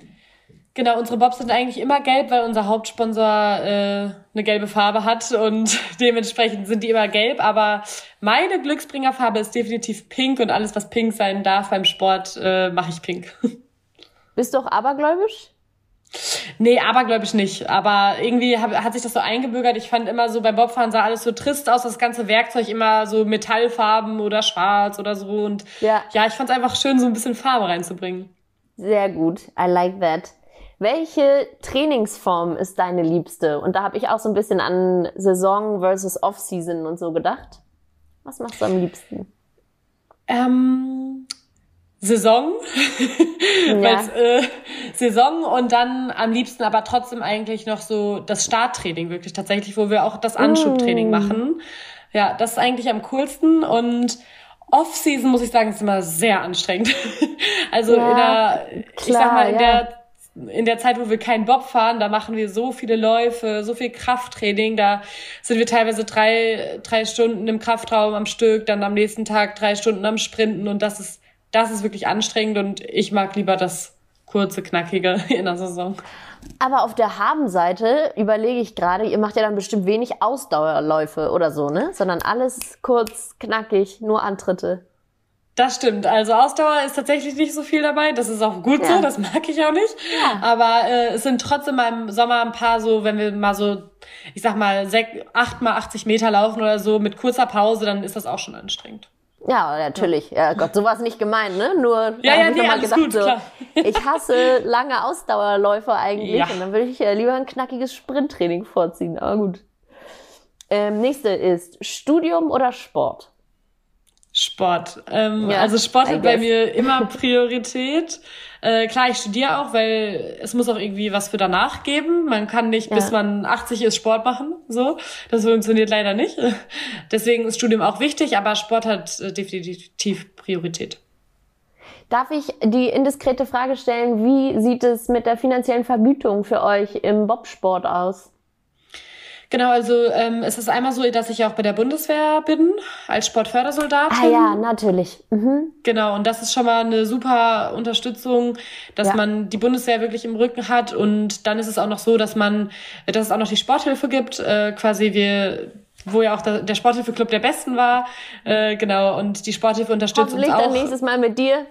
Genau, unsere Bobs sind eigentlich immer gelb, weil unser Hauptsponsor äh, eine gelbe Farbe hat und dementsprechend sind die immer gelb. Aber meine Glücksbringerfarbe ist definitiv pink und alles, was pink sein darf beim Sport, äh, mache ich pink. Bist du auch abergläubisch? Nee, abergläubisch nicht. Aber irgendwie hab, hat sich das so eingebürgert. Ich fand immer so beim Bobfahren sah alles so trist aus, das ganze Werkzeug immer so Metallfarben oder schwarz oder so. Und ja, ja ich fand es einfach schön, so ein bisschen Farbe reinzubringen. Sehr gut. I like that. Welche Trainingsform ist deine liebste? Und da habe ich auch so ein bisschen an Saison versus Off-Season und so gedacht. Was machst du am liebsten? Ähm, Saison. Ja. äh, Saison und dann am liebsten aber trotzdem eigentlich noch so das Starttraining wirklich tatsächlich, wo wir auch das Anschubtraining mm. machen. Ja, das ist eigentlich am coolsten und Off-Season muss ich sagen, ist immer sehr anstrengend. also ja, in der, klar, ich sag mal, in ja. der in der Zeit, wo wir keinen Bob fahren, da machen wir so viele Läufe, so viel Krafttraining. Da sind wir teilweise drei, drei Stunden im Kraftraum am Stück, dann am nächsten Tag drei Stunden am Sprinten und das ist, das ist wirklich anstrengend und ich mag lieber das kurze, knackige in der Saison. Aber auf der Habenseite überlege ich gerade, ihr macht ja dann bestimmt wenig Ausdauerläufe oder so, ne? Sondern alles kurz, knackig, nur Antritte. Das stimmt. Also Ausdauer ist tatsächlich nicht so viel dabei. Das ist auch gut ja. so, das mag ich auch nicht. Ja. Aber äh, es sind trotzdem mal im Sommer ein paar so, wenn wir mal so, ich sag mal, sech, acht mal 80 Meter laufen oder so mit kurzer Pause, dann ist das auch schon anstrengend. Ja, natürlich. Ja, Gott, sowas nicht gemeint, ne? Nur ja, ja, nee, alles gedacht, gut, so, klar. ich hasse lange Ausdauerläufe eigentlich ja. und dann würde ich ja lieber ein knackiges Sprinttraining vorziehen. Aber gut. Ähm, nächste ist Studium oder Sport? Sport. Ähm, ja, also Sport hat bei mir immer Priorität. Äh, klar, ich studiere auch, weil es muss auch irgendwie was für danach geben. Man kann nicht, ja. bis man 80 ist, Sport machen. So, das funktioniert leider nicht. Deswegen ist Studium auch wichtig, aber Sport hat äh, definitiv Priorität. Darf ich die indiskrete Frage stellen, wie sieht es mit der finanziellen Vergütung für euch im Bobsport aus? Genau, also ähm, es ist einmal so, dass ich auch bei der Bundeswehr bin als Sportfördersoldatin. Ah ja, natürlich. Mhm. Genau, und das ist schon mal eine super Unterstützung, dass ja. man die Bundeswehr wirklich im Rücken hat. Und dann ist es auch noch so, dass man, dass es auch noch die Sporthilfe gibt. Äh, quasi wir wo ja auch der, der Sporthilfeclub der Besten war. Äh, genau, und die Sporthilfe unterstützt uns auch. dann nächstes Mal mit dir.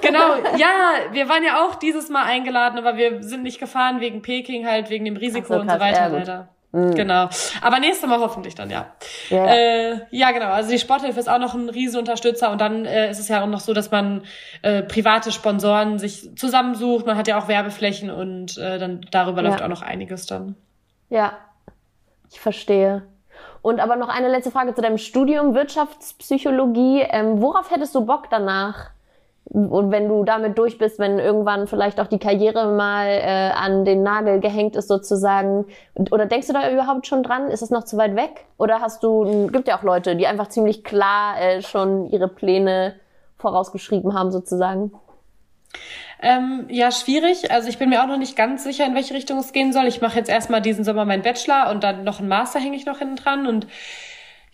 genau, ja, wir waren ja auch dieses Mal eingeladen, aber wir sind nicht gefahren wegen Peking halt, wegen dem Risiko so, und so weiter, ja, leider. Mhm. Genau. Aber nächstes Mal hoffentlich dann, ja. Ja. Äh, ja, genau. Also die Sporthilfe ist auch noch ein Riesenunterstützer und dann äh, ist es ja auch noch so, dass man äh, private Sponsoren sich zusammensucht. Man hat ja auch Werbeflächen und äh, dann darüber ja. läuft auch noch einiges dann. Ja, ich verstehe. Und aber noch eine letzte Frage zu deinem Studium Wirtschaftspsychologie. Ähm, worauf hättest du Bock danach? Und wenn du damit durch bist, wenn irgendwann vielleicht auch die Karriere mal äh, an den Nagel gehängt ist sozusagen, oder denkst du da überhaupt schon dran? Ist es noch zu weit weg? Oder hast du, gibt ja auch Leute, die einfach ziemlich klar äh, schon ihre Pläne vorausgeschrieben haben sozusagen? Ähm, ja, schwierig. Also ich bin mir auch noch nicht ganz sicher, in welche Richtung es gehen soll. Ich mache jetzt erstmal diesen Sommer meinen Bachelor und dann noch einen Master hänge ich noch hinten dran und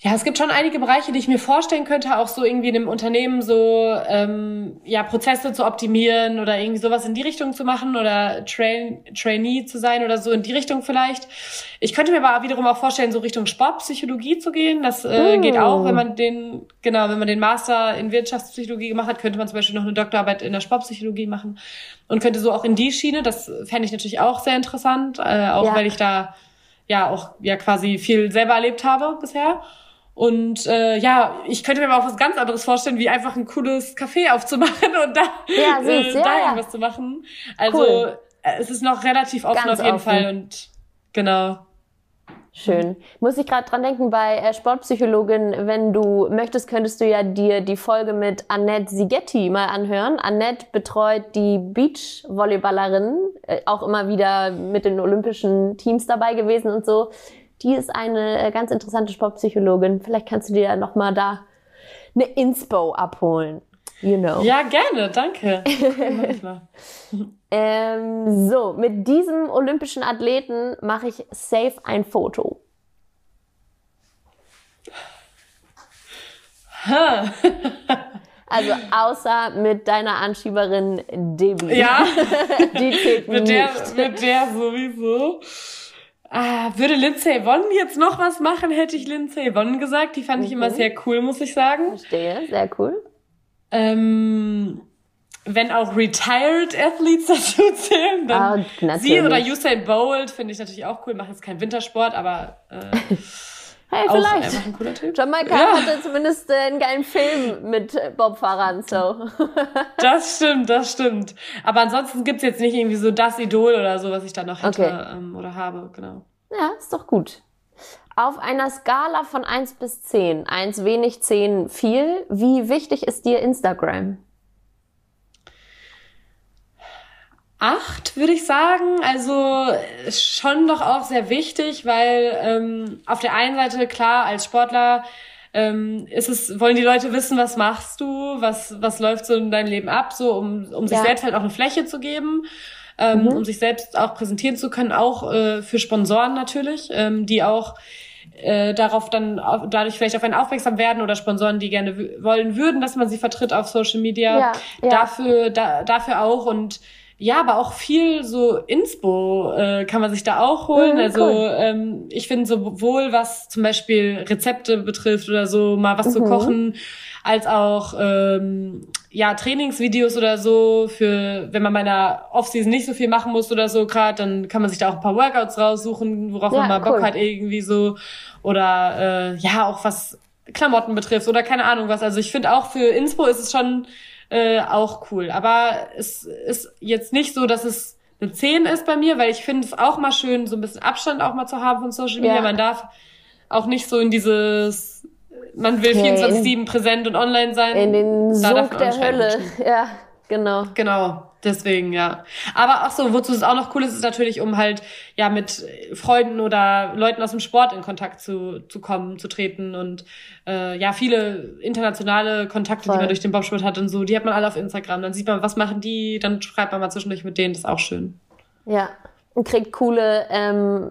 ja, es gibt schon einige Bereiche, die ich mir vorstellen könnte, auch so irgendwie in einem Unternehmen so ähm, ja Prozesse zu optimieren oder irgendwie sowas in die Richtung zu machen oder Train Trainee zu sein oder so in die Richtung vielleicht. Ich könnte mir aber wiederum auch vorstellen, so Richtung Sportpsychologie zu gehen. Das äh, mm. geht auch, wenn man den genau, wenn man den Master in Wirtschaftspsychologie gemacht hat, könnte man zum Beispiel noch eine Doktorarbeit in der Sportpsychologie machen und könnte so auch in die Schiene. Das fände ich natürlich auch sehr interessant, äh, auch ja. weil ich da ja auch ja quasi viel selber erlebt habe bisher. Und äh, ja, ich könnte mir aber auch was ganz anderes vorstellen, wie einfach ein cooles Café aufzumachen und da, ja, süß, äh, da ja, irgendwas zu machen. Also cool. Äh, es ist noch relativ offen ganz auf jeden offen. Fall und genau. Schön. Muss ich gerade dran denken, bei äh, Sportpsychologin, wenn du möchtest, könntest du ja dir die Folge mit Annette Sigetti mal anhören. Annette betreut die Beachvolleyballerinnen, äh, auch immer wieder mit den olympischen Teams dabei gewesen und so. Die ist eine äh, ganz interessante Sportpsychologin. Vielleicht kannst du dir ja nochmal da eine Inspo abholen. You know. Ja, gerne, danke. ähm, so, mit diesem olympischen Athleten mache ich safe ein Foto. also außer mit deiner Anschieberin Debbie. Ja, die zählt mit der, mit der sowieso. Ah, würde Lindsay Vonn jetzt noch was machen, hätte ich Lindsay Vonn gesagt. Die fand mhm. ich immer sehr cool, muss ich sagen. Verstehe, sehr cool. Ähm, wenn auch Retired Athletes dazu zählen, dann ah, sie oder Usain Bolt finde ich natürlich auch cool. Macht jetzt keinen Wintersport, aber äh, hey, auch vielleicht. einfach ein cooler Typ. Jamaika ja. hatte zumindest äh, einen geilen Film mit Bobfahrern, so. das stimmt, das stimmt. Aber ansonsten gibt's jetzt nicht irgendwie so das Idol oder so, was ich da noch hätte okay. ähm, oder habe, genau. Ja, ist doch gut. Auf einer Skala von 1 bis 10, 1 wenig, 10 viel, wie wichtig ist dir Instagram? Acht, würde ich sagen. Also schon doch auch sehr wichtig, weil ähm, auf der einen Seite, klar, als Sportler ähm, ist es, wollen die Leute wissen, was machst du, was, was läuft so in deinem Leben ab, so um, um sich ja. selbst halt auch eine Fläche zu geben ähm, mhm. um sich selbst auch präsentieren zu können, auch äh, für Sponsoren natürlich, ähm, die auch äh, darauf dann auf, dadurch vielleicht auf einen aufmerksam werden oder Sponsoren, die gerne wollen würden, dass man sie vertritt auf Social Media. Ja, ja. Dafür, da, dafür auch und ja, aber auch viel so Inspo äh, kann man sich da auch holen. Mhm, also cool. ähm, ich finde sowohl was zum Beispiel Rezepte betrifft oder so mal was mhm. zu kochen, als auch ähm, ja Trainingsvideos oder so für wenn man meiner Offseason nicht so viel machen muss oder so gerade, dann kann man sich da auch ein paar Workouts raussuchen, worauf ja, man mal cool. Bock hat irgendwie so oder äh, ja auch was Klamotten betrifft oder keine Ahnung was. Also ich finde auch für Inspo ist es schon äh, auch cool, aber es ist jetzt nicht so, dass es eine 10 ist bei mir, weil ich finde es auch mal schön, so ein bisschen Abstand auch mal zu haben von Social Media. Ja. Man darf auch nicht so in dieses man will 24-7 präsent und online sein. In den Sog der Hölle. Ja, genau. Genau. Deswegen, ja. Aber auch so, wozu es auch noch cool ist, ist natürlich, um halt, ja, mit Freunden oder Leuten aus dem Sport in Kontakt zu, zu kommen, zu treten und, äh, ja, viele internationale Kontakte, Voll. die man durch den Bobsport hat und so, die hat man alle auf Instagram. Dann sieht man, was machen die, dann schreibt man mal zwischendurch mit denen, das ist auch schön. Ja. Und kriegt coole, ähm,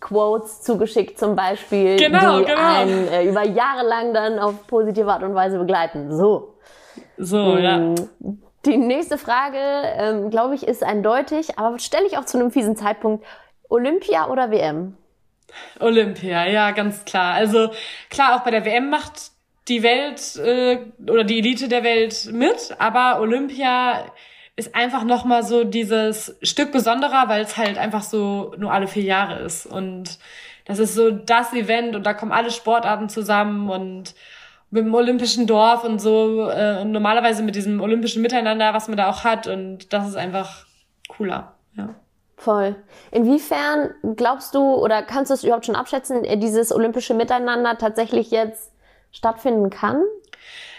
Quotes zugeschickt zum Beispiel, genau, die genau. einen äh, über Jahre lang dann auf positive Art und Weise begleiten. So. So, ähm, ja. Die nächste Frage, ähm, glaube ich, ist eindeutig, aber stelle ich auch zu einem fiesen Zeitpunkt. Olympia oder WM? Olympia, ja, ganz klar. Also klar, auch bei der WM macht die Welt äh, oder die Elite der Welt mit, aber Olympia ist einfach noch mal so dieses Stück besonderer, weil es halt einfach so nur alle vier Jahre ist und das ist so das Event und da kommen alle Sportarten zusammen und mit dem olympischen Dorf und so äh, und normalerweise mit diesem olympischen Miteinander, was man da auch hat und das ist einfach cooler, ja. Voll. Inwiefern glaubst du oder kannst du es überhaupt schon abschätzen, dieses olympische Miteinander tatsächlich jetzt stattfinden kann?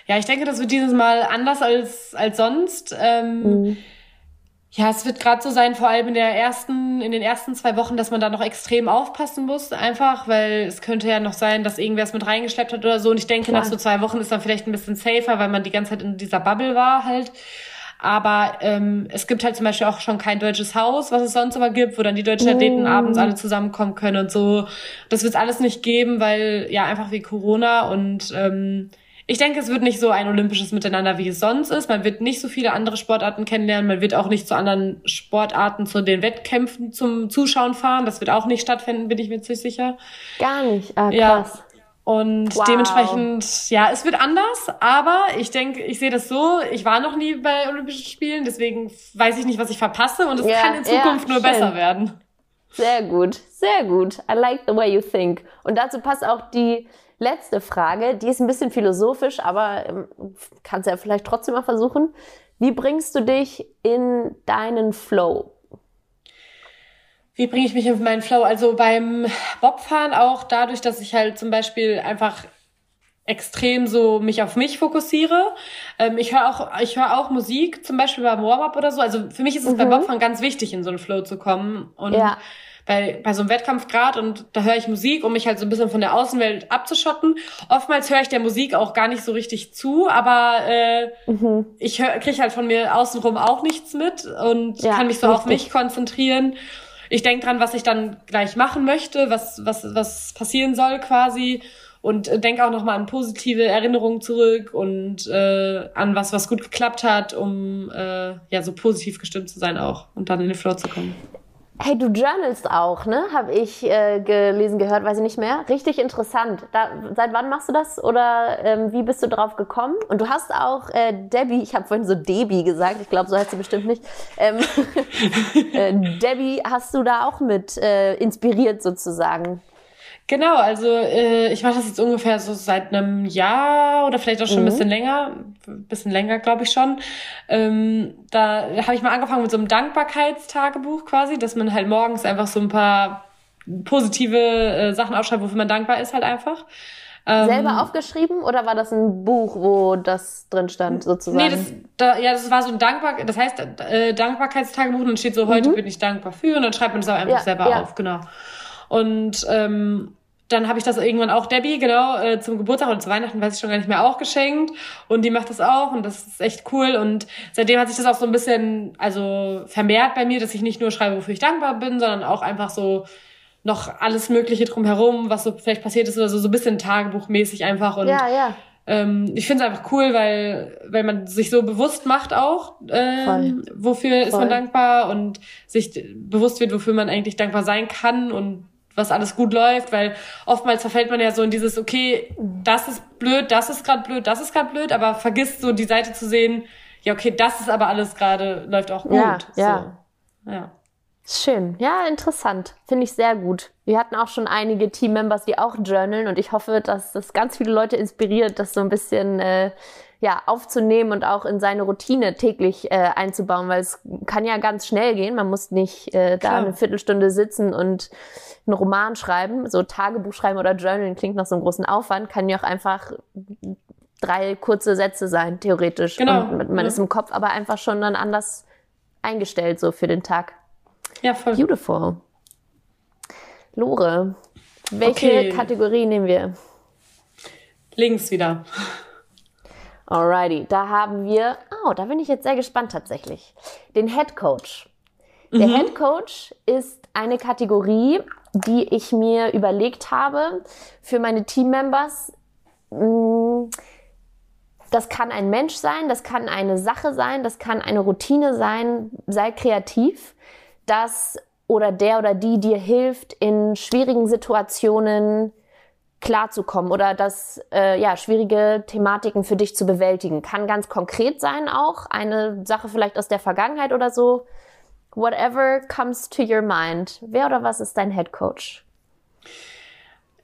Ja, ich denke, das wird dieses Mal anders als, als sonst. Ähm, mhm. Ja, es wird gerade so sein, vor allem in der ersten, in den ersten zwei Wochen, dass man da noch extrem aufpassen muss, einfach, weil es könnte ja noch sein, dass irgendwer es mit reingeschleppt hat oder so. Und ich denke, nach so zwei Wochen ist dann vielleicht ein bisschen safer, weil man die ganze Zeit in dieser Bubble war halt. Aber ähm, es gibt halt zum Beispiel auch schon kein deutsches Haus, was es sonst aber gibt, wo dann die deutschen Athleten mm. abends alle zusammenkommen können und so. Das wird es alles nicht geben, weil ja einfach wie Corona und ähm, ich denke, es wird nicht so ein olympisches Miteinander, wie es sonst ist. Man wird nicht so viele andere Sportarten kennenlernen. Man wird auch nicht zu anderen Sportarten, zu den Wettkämpfen zum Zuschauen fahren. Das wird auch nicht stattfinden, bin ich mir ziemlich sicher. Gar nicht. Ah, krass. Ja. Und wow. dementsprechend, ja, es wird anders, aber ich denke, ich sehe das so, ich war noch nie bei Olympischen Spielen, deswegen weiß ich nicht, was ich verpasse und es ja, kann in Zukunft ja, nur schön. besser werden. Sehr gut, sehr gut. I like the way you think. Und dazu passt auch die letzte Frage, die ist ein bisschen philosophisch, aber ähm, kannst ja vielleicht trotzdem mal versuchen. Wie bringst du dich in deinen Flow? Wie bringe ich mich in meinen Flow? Also beim Bobfahren auch dadurch, dass ich halt zum Beispiel einfach extrem so mich auf mich fokussiere. Ähm, ich höre auch, ich höre auch Musik, zum Beispiel beim Warm-up oder so. Also für mich ist es mhm. beim Bobfahren ganz wichtig, in so einen Flow zu kommen. Und ja. Bei, bei so einem Wettkampf grad und da höre ich Musik, um mich halt so ein bisschen von der Außenwelt abzuschotten. Oftmals höre ich der Musik auch gar nicht so richtig zu, aber äh, mhm. ich kriege halt von mir außenrum auch nichts mit und ja, kann mich so richtig. auf mich konzentrieren. Ich denke dran, was ich dann gleich machen möchte, was, was, was passieren soll quasi und äh, denke auch nochmal an positive Erinnerungen zurück und äh, an was, was gut geklappt hat, um äh, ja so positiv gestimmt zu sein auch und dann in den Flow zu kommen. Hey, du journalst auch, ne? Habe ich äh, gelesen, gehört, weiß ich nicht mehr. Richtig interessant. Da, seit wann machst du das oder ähm, wie bist du drauf gekommen? Und du hast auch äh, Debbie, ich habe vorhin so Debbie gesagt, ich glaube, so heißt sie bestimmt nicht. Ähm, äh, Debbie hast du da auch mit äh, inspiriert sozusagen. Genau, also äh, ich mache das jetzt ungefähr so seit einem Jahr oder vielleicht auch schon mhm. ein bisschen länger, ein bisschen länger glaube ich schon. Ähm, da habe ich mal angefangen mit so einem Dankbarkeitstagebuch quasi, dass man halt morgens einfach so ein paar positive äh, Sachen aufschreibt, wofür man dankbar ist halt einfach. Ähm, Selber aufgeschrieben oder war das ein Buch, wo das drin stand sozusagen? Nee, das, da, ja, das war so ein Dankbar, das heißt äh, Dankbarkeitstagebuch und dann steht so, heute mhm. bin ich dankbar für und dann schreibt man das auch einfach ja, selber ja. auf, genau. Und ähm, dann habe ich das irgendwann auch Debbie, genau, äh, zum Geburtstag und zu Weihnachten weiß ich schon gar nicht mehr auch geschenkt. Und die macht das auch und das ist echt cool. Und seitdem hat sich das auch so ein bisschen, also vermehrt bei mir, dass ich nicht nur schreibe, wofür ich dankbar bin, sondern auch einfach so noch alles Mögliche drumherum, was so vielleicht passiert ist oder so, so ein bisschen tagebuchmäßig einfach. Und ja, ja. Ähm, ich finde es einfach cool, weil, weil man sich so bewusst macht auch, ähm, wofür Voll. ist man dankbar und sich bewusst wird, wofür man eigentlich dankbar sein kann und was alles gut läuft, weil oftmals verfällt man ja so in dieses, okay, das ist blöd, das ist gerade blöd, das ist gerade blöd, aber vergisst so die Seite zu sehen, ja, okay, das ist aber alles gerade, läuft auch gut. Ja, ja. So. ja. Schön. Ja, interessant. Finde ich sehr gut. Wir hatten auch schon einige Teammembers, die auch journalen und ich hoffe, dass das ganz viele Leute inspiriert, das so ein bisschen äh, ja, aufzunehmen und auch in seine Routine täglich äh, einzubauen, weil es kann ja ganz schnell gehen. Man muss nicht äh, da eine Viertelstunde sitzen und einen Roman schreiben. So Tagebuch schreiben oder Journalen klingt nach so einem großen Aufwand, kann ja auch einfach drei kurze Sätze sein, theoretisch. Genau. Und man ja. ist im Kopf aber einfach schon dann anders eingestellt, so für den Tag. Ja, voll. Beautiful. Lore, welche okay. Kategorie nehmen wir? Links wieder. Alrighty, da haben wir, oh, da bin ich jetzt sehr gespannt tatsächlich. Den Head Coach. Der mhm. Head Coach ist eine Kategorie, die ich mir überlegt habe für meine Teammembers. Mm, das kann ein Mensch sein, das kann eine Sache sein, das kann eine Routine sein. Sei kreativ, dass oder der oder die dir hilft, in schwierigen Situationen klarzukommen oder das äh, ja schwierige Thematiken für dich zu bewältigen. Kann ganz konkret sein auch eine Sache vielleicht aus der Vergangenheit oder so. Whatever comes to your mind. Wer oder was ist dein Head Coach?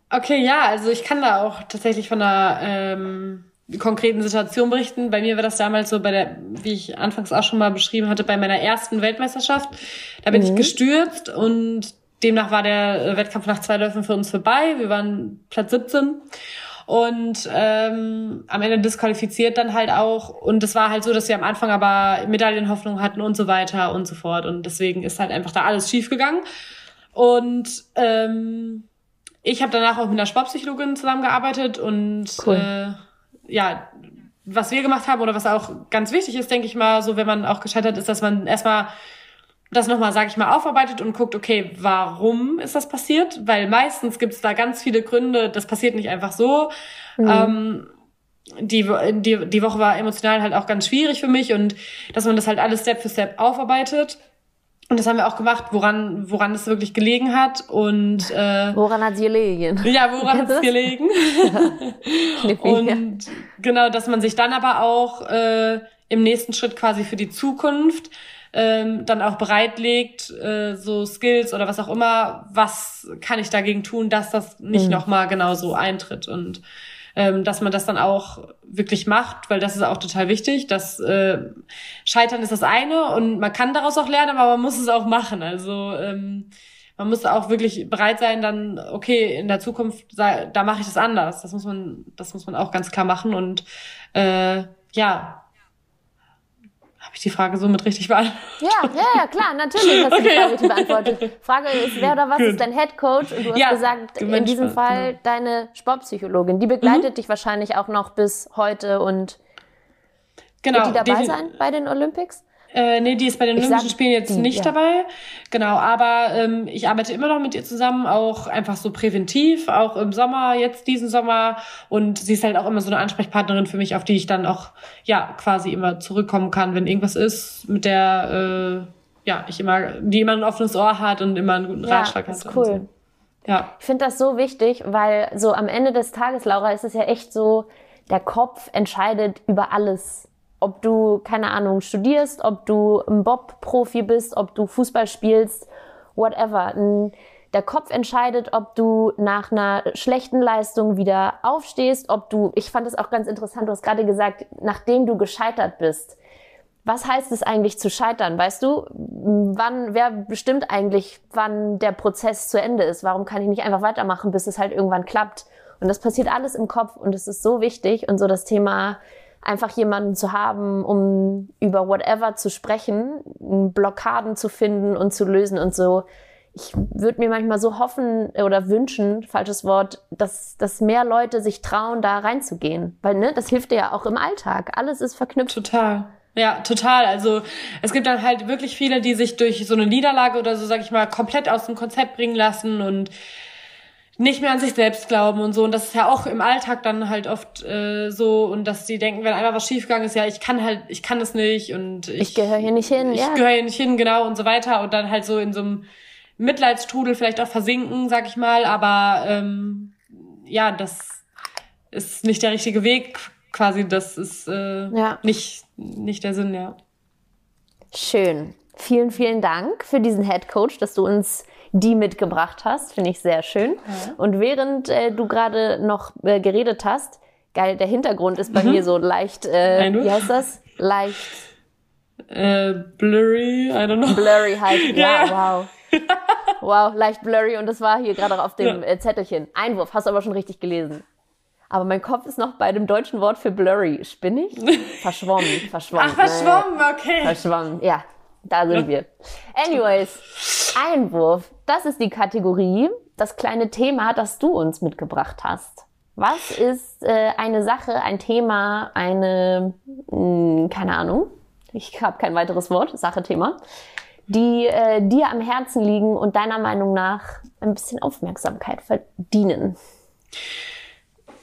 Okay, ja, also ich kann da auch tatsächlich von einer ähm, konkreten Situation berichten. Bei mir war das damals so bei der, wie ich anfangs auch schon mal beschrieben hatte, bei meiner ersten Weltmeisterschaft. Da bin mhm. ich gestürzt und demnach war der Wettkampf nach zwei Läufen für uns vorbei. Wir waren Platz 17 und ähm, am Ende disqualifiziert dann halt auch. Und es war halt so, dass wir am Anfang aber Medaillenhoffnung hatten und so weiter und so fort. Und deswegen ist halt einfach da alles schief gegangen. Und ähm, ich habe danach auch mit einer Sportpsychologin zusammengearbeitet und cool. äh, ja, was wir gemacht haben oder was auch ganz wichtig ist, denke ich mal, so wenn man auch gescheitert ist, dass man erstmal das nochmal, sage ich mal, aufarbeitet und guckt, okay, warum ist das passiert? Weil meistens gibt es da ganz viele Gründe, das passiert nicht einfach so. Mhm. Ähm, die, die, die Woche war emotional halt auch ganz schwierig für mich und dass man das halt alles Step für Step aufarbeitet. Und das haben wir auch gemacht, woran, woran es wirklich gelegen hat. Und äh, woran hat es gelegen? Ja, woran hat es gelegen? und genau, dass man sich dann aber auch äh, im nächsten Schritt quasi für die Zukunft ähm, dann auch bereitlegt, äh, so Skills oder was auch immer, was kann ich dagegen tun, dass das nicht mhm. nochmal genauso eintritt und ähm, dass man das dann auch wirklich macht, weil das ist auch total wichtig. Das äh, Scheitern ist das eine und man kann daraus auch lernen, aber man muss es auch machen. Also ähm, man muss auch wirklich bereit sein, dann, okay, in der Zukunft, da mache ich das anders. Das muss man, das muss man auch ganz klar machen. Und äh, ja, habe ich die Frage somit richtig beantwortet? Ja, ja, ja, klar, natürlich hast du okay. die Frage richtig beantwortet. Frage ist, wer oder was Good. ist dein Head Coach? Und du hast ja, gesagt, in diesem Fall genau. deine Sportpsychologin. Die begleitet mhm. dich wahrscheinlich auch noch bis heute und genau, wird die dabei sein bei den Olympics? Äh, nee, die ist bei den Olympischen Spielen jetzt die, nicht ja. dabei. Genau, aber ähm, ich arbeite immer noch mit ihr zusammen, auch einfach so präventiv, auch im Sommer, jetzt diesen Sommer. Und sie ist halt auch immer so eine Ansprechpartnerin für mich, auf die ich dann auch, ja, quasi immer zurückkommen kann, wenn irgendwas ist, mit der, äh, ja, ich immer, die immer ein offenes Ohr hat und immer einen guten ja, Ratschlag hat. Ist cool. So. Ja. Ich finde das so wichtig, weil so am Ende des Tages, Laura, ist es ja echt so, der Kopf entscheidet über alles ob du, keine Ahnung, studierst, ob du ein Bob-Profi bist, ob du Fußball spielst, whatever. Der Kopf entscheidet, ob du nach einer schlechten Leistung wieder aufstehst, ob du, ich fand es auch ganz interessant, du hast gerade gesagt, nachdem du gescheitert bist. Was heißt es eigentlich zu scheitern? Weißt du, wann, wer bestimmt eigentlich, wann der Prozess zu Ende ist? Warum kann ich nicht einfach weitermachen, bis es halt irgendwann klappt? Und das passiert alles im Kopf und es ist so wichtig und so das Thema einfach jemanden zu haben, um über whatever zu sprechen, Blockaden zu finden und zu lösen und so. Ich würde mir manchmal so hoffen oder wünschen, falsches Wort, dass, dass mehr Leute sich trauen, da reinzugehen. Weil, ne, das hilft dir ja auch im Alltag. Alles ist verknüpft. Total. Ja, total. Also es gibt dann halt wirklich viele, die sich durch so eine Niederlage oder so, sag ich mal, komplett aus dem Konzept bringen lassen und nicht mehr an sich selbst glauben und so. Und das ist ja auch im Alltag dann halt oft äh, so und dass die denken, wenn einmal was schiefgegangen ist, ja, ich kann halt, ich kann das nicht und ich, ich gehöre hier nicht hin, ich ja. gehöre hier nicht hin, genau und so weiter und dann halt so in so einem Mitleidstrudel vielleicht auch versinken, sag ich mal. Aber ähm, ja, das ist nicht der richtige Weg, quasi. Das ist äh, ja. nicht nicht der Sinn, ja. Schön. Vielen, vielen Dank für diesen Head Coach, dass du uns die mitgebracht hast. Finde ich sehr schön. Ja. Und während äh, du gerade noch äh, geredet hast, geil, der Hintergrund ist bei mhm. mir so leicht, äh, wie heißt das? Leicht. Äh, blurry, I don't know. Blurry halt, ja, ja. wow. wow, leicht blurry und das war hier gerade auf dem ja. Äh, Zettelchen. Einwurf, hast du aber schon richtig gelesen. Aber mein Kopf ist noch bei dem deutschen Wort für blurry. Spinnig? Verschwommen, verschwommen. Ach, verschwommen, okay. Verschwommen, ja. Da sind wir. Anyways, Einwurf. Das ist die Kategorie, das kleine Thema, das du uns mitgebracht hast. Was ist äh, eine Sache, ein Thema, eine, mh, hm, keine Ahnung, ich habe kein weiteres Wort, Sache, Thema, die äh, dir am Herzen liegen und deiner Meinung nach ein bisschen Aufmerksamkeit verdienen?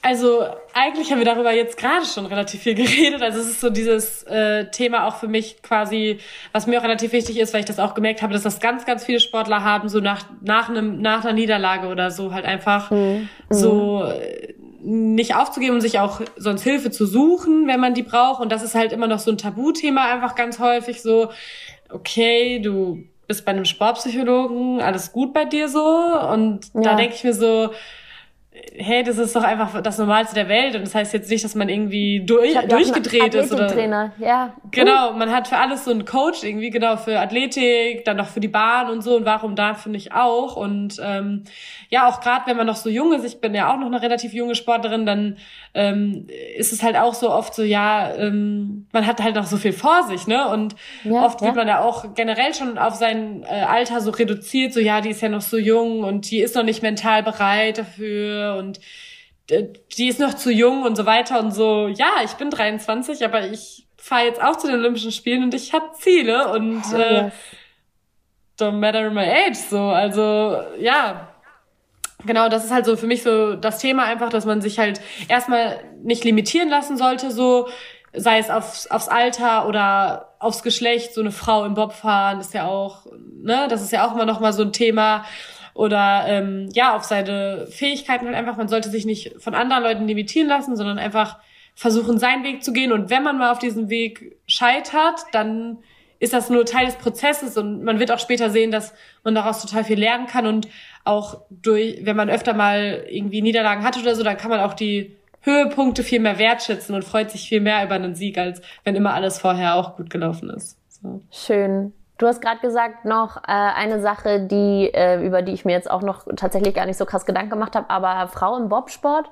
Also eigentlich haben wir darüber jetzt gerade schon relativ viel geredet. Also es ist so dieses äh, Thema auch für mich quasi, was mir auch relativ wichtig ist, weil ich das auch gemerkt habe, dass das ganz, ganz viele Sportler haben, so nach, nach, einem, nach einer Niederlage oder so halt einfach mhm. so äh, nicht aufzugeben und sich auch sonst Hilfe zu suchen, wenn man die braucht. Und das ist halt immer noch so ein Tabuthema einfach ganz häufig so, okay, du bist bei einem Sportpsychologen, alles gut bei dir so. Und ja. da denke ich mir so, hey, das ist doch einfach das Normalste der Welt und das heißt jetzt nicht, dass man irgendwie durch, durchgedreht ist oder. Trainer, ja. Genau, man hat für alles so einen Coach irgendwie, genau, für Athletik, dann noch für die Bahn und so und warum da finde ich auch. Und ähm, ja, auch gerade wenn man noch so jung ist, ich bin ja auch noch eine relativ junge Sportlerin, dann ähm, ist es halt auch so oft so, ja, ähm, man hat halt noch so viel vor sich, ne? Und ja, oft ja. wird man ja auch generell schon auf sein äh, Alter so reduziert, so ja, die ist ja noch so jung und die ist noch nicht mental bereit dafür und äh, die ist noch zu jung und so weiter und so. Ja, ich bin 23, aber ich fahre jetzt auch zu den Olympischen Spielen und ich habe Ziele und äh, don't matter my age so. Also ja, Genau, das ist halt so für mich so das Thema einfach, dass man sich halt erstmal nicht limitieren lassen sollte, so sei es aufs, aufs Alter oder aufs Geschlecht, so eine Frau im Bobfahren ist ja auch, ne, das ist ja auch immer noch mal so ein Thema. Oder ähm, ja, auf seine Fähigkeiten halt einfach, man sollte sich nicht von anderen Leuten limitieren lassen, sondern einfach versuchen, seinen Weg zu gehen. Und wenn man mal auf diesem Weg scheitert, dann ist das nur Teil des Prozesses und man wird auch später sehen, dass man daraus total viel lernen kann und auch durch, wenn man öfter mal irgendwie Niederlagen hat oder so, dann kann man auch die Höhepunkte viel mehr wertschätzen und freut sich viel mehr über einen Sieg, als wenn immer alles vorher auch gut gelaufen ist. So. Schön. Du hast gerade gesagt noch äh, eine Sache, die äh, über die ich mir jetzt auch noch tatsächlich gar nicht so krass Gedanken gemacht habe, aber Frauen Bobsport,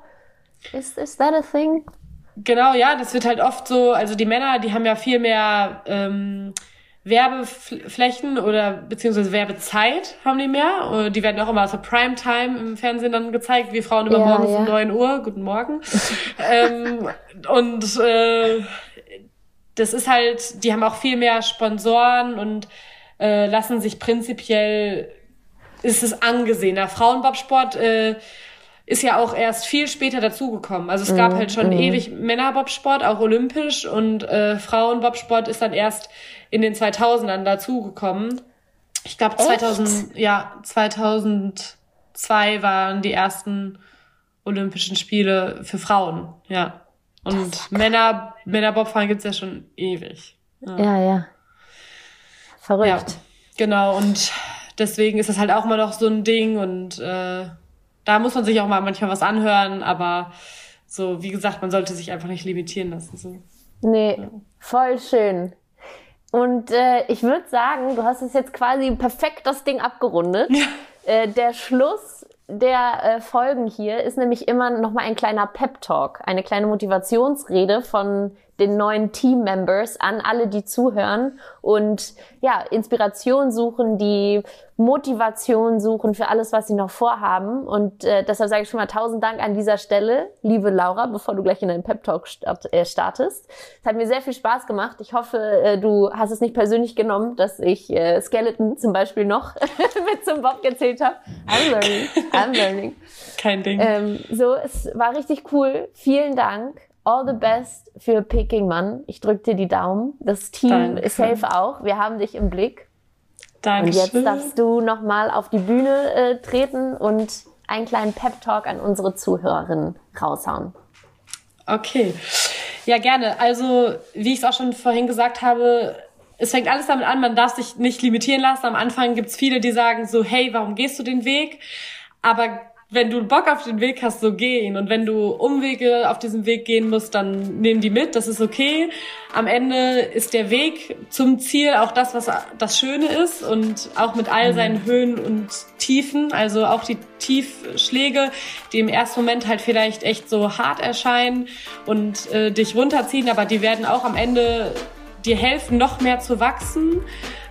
ist is that a thing? Genau, ja, das wird halt oft so, also die Männer, die haben ja viel mehr ähm, Werbeflächen oder beziehungsweise Werbezeit haben die mehr. Die werden auch immer zur Primetime im Fernsehen dann gezeigt. Wir Frauen immer ja, morgens ja. um neun Uhr. Guten Morgen. ähm, und äh, das ist halt, die haben auch viel mehr Sponsoren und äh, lassen sich prinzipiell, ist es angesehener. Frauenbobsport äh, ist ja auch erst viel später dazugekommen. Also es gab mm, halt schon mm. ewig Männerbobsport, auch olympisch und äh, Frauenbobsport ist dann erst in den 2000ern dazugekommen. Ich glaube 2000, ja 2002 waren die ersten Olympischen Spiele für Frauen, ja. Und Männer, Männerbobfahren gibt's ja schon ewig. Ja, ja. ja. Verrückt. Ja, genau. Und deswegen ist das halt auch immer noch so ein Ding und äh, da muss man sich auch mal manchmal was anhören, aber so, wie gesagt, man sollte sich einfach nicht limitieren lassen. So. Nee, ja. voll schön. Und äh, ich würde sagen, du hast es jetzt quasi perfekt das Ding abgerundet. Ja. Äh, der Schluss der äh, Folgen hier ist nämlich immer noch mal ein kleiner Pep Talk, eine kleine Motivationsrede von den neuen Team-Members an alle, die zuhören und ja, Inspiration suchen, die Motivation suchen für alles, was sie noch vorhaben. Und äh, deshalb sage ich schon mal tausend Dank an dieser Stelle, liebe Laura, bevor du gleich in deinen Pep-Talk äh, startest. Es hat mir sehr viel Spaß gemacht. Ich hoffe, äh, du hast es nicht persönlich genommen, dass ich äh, Skeleton zum Beispiel noch mit zum Bob gezählt habe. I'm learning, I'm learning. Kein Ding. Ähm, so, es war richtig cool. Vielen Dank all the best für Peking Mann. Ich drücke dir die Daumen. Das Team Danke. ist safe auch. Wir haben dich im Blick. Danke. Und jetzt darfst du nochmal auf die Bühne äh, treten und einen kleinen Pep-Talk an unsere Zuhörerinnen raushauen. Okay. Ja, gerne. Also, wie ich es auch schon vorhin gesagt habe, es fängt alles damit an, man darf sich nicht limitieren lassen. Am Anfang gibt es viele, die sagen so, hey, warum gehst du den Weg? Aber wenn du Bock auf den Weg hast, so gehen. Und wenn du Umwege auf diesem Weg gehen musst, dann nimm die mit, das ist okay. Am Ende ist der Weg zum Ziel auch das, was das Schöne ist und auch mit all seinen mhm. Höhen und Tiefen, also auch die Tiefschläge, die im ersten Moment halt vielleicht echt so hart erscheinen und äh, dich runterziehen, aber die werden auch am Ende dir helfen, noch mehr zu wachsen.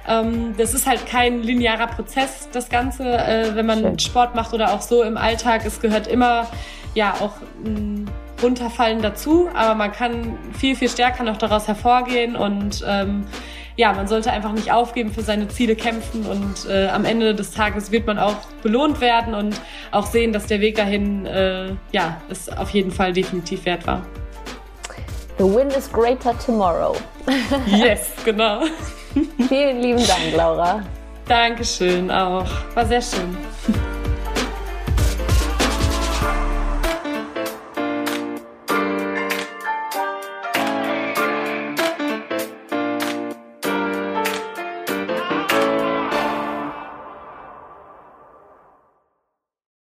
Ähm, das ist halt kein linearer Prozess, das Ganze, äh, wenn man Schön. Sport macht oder auch so im Alltag. Es gehört immer ja auch ein Runterfallen dazu, aber man kann viel, viel stärker noch daraus hervorgehen und ähm, ja, man sollte einfach nicht aufgeben, für seine Ziele kämpfen und äh, am Ende des Tages wird man auch belohnt werden und auch sehen, dass der Weg dahin, äh, ja, es auf jeden Fall definitiv wert war. The win is greater tomorrow. yes, genau. Vielen lieben Dank, Laura. Dankeschön auch. War sehr schön.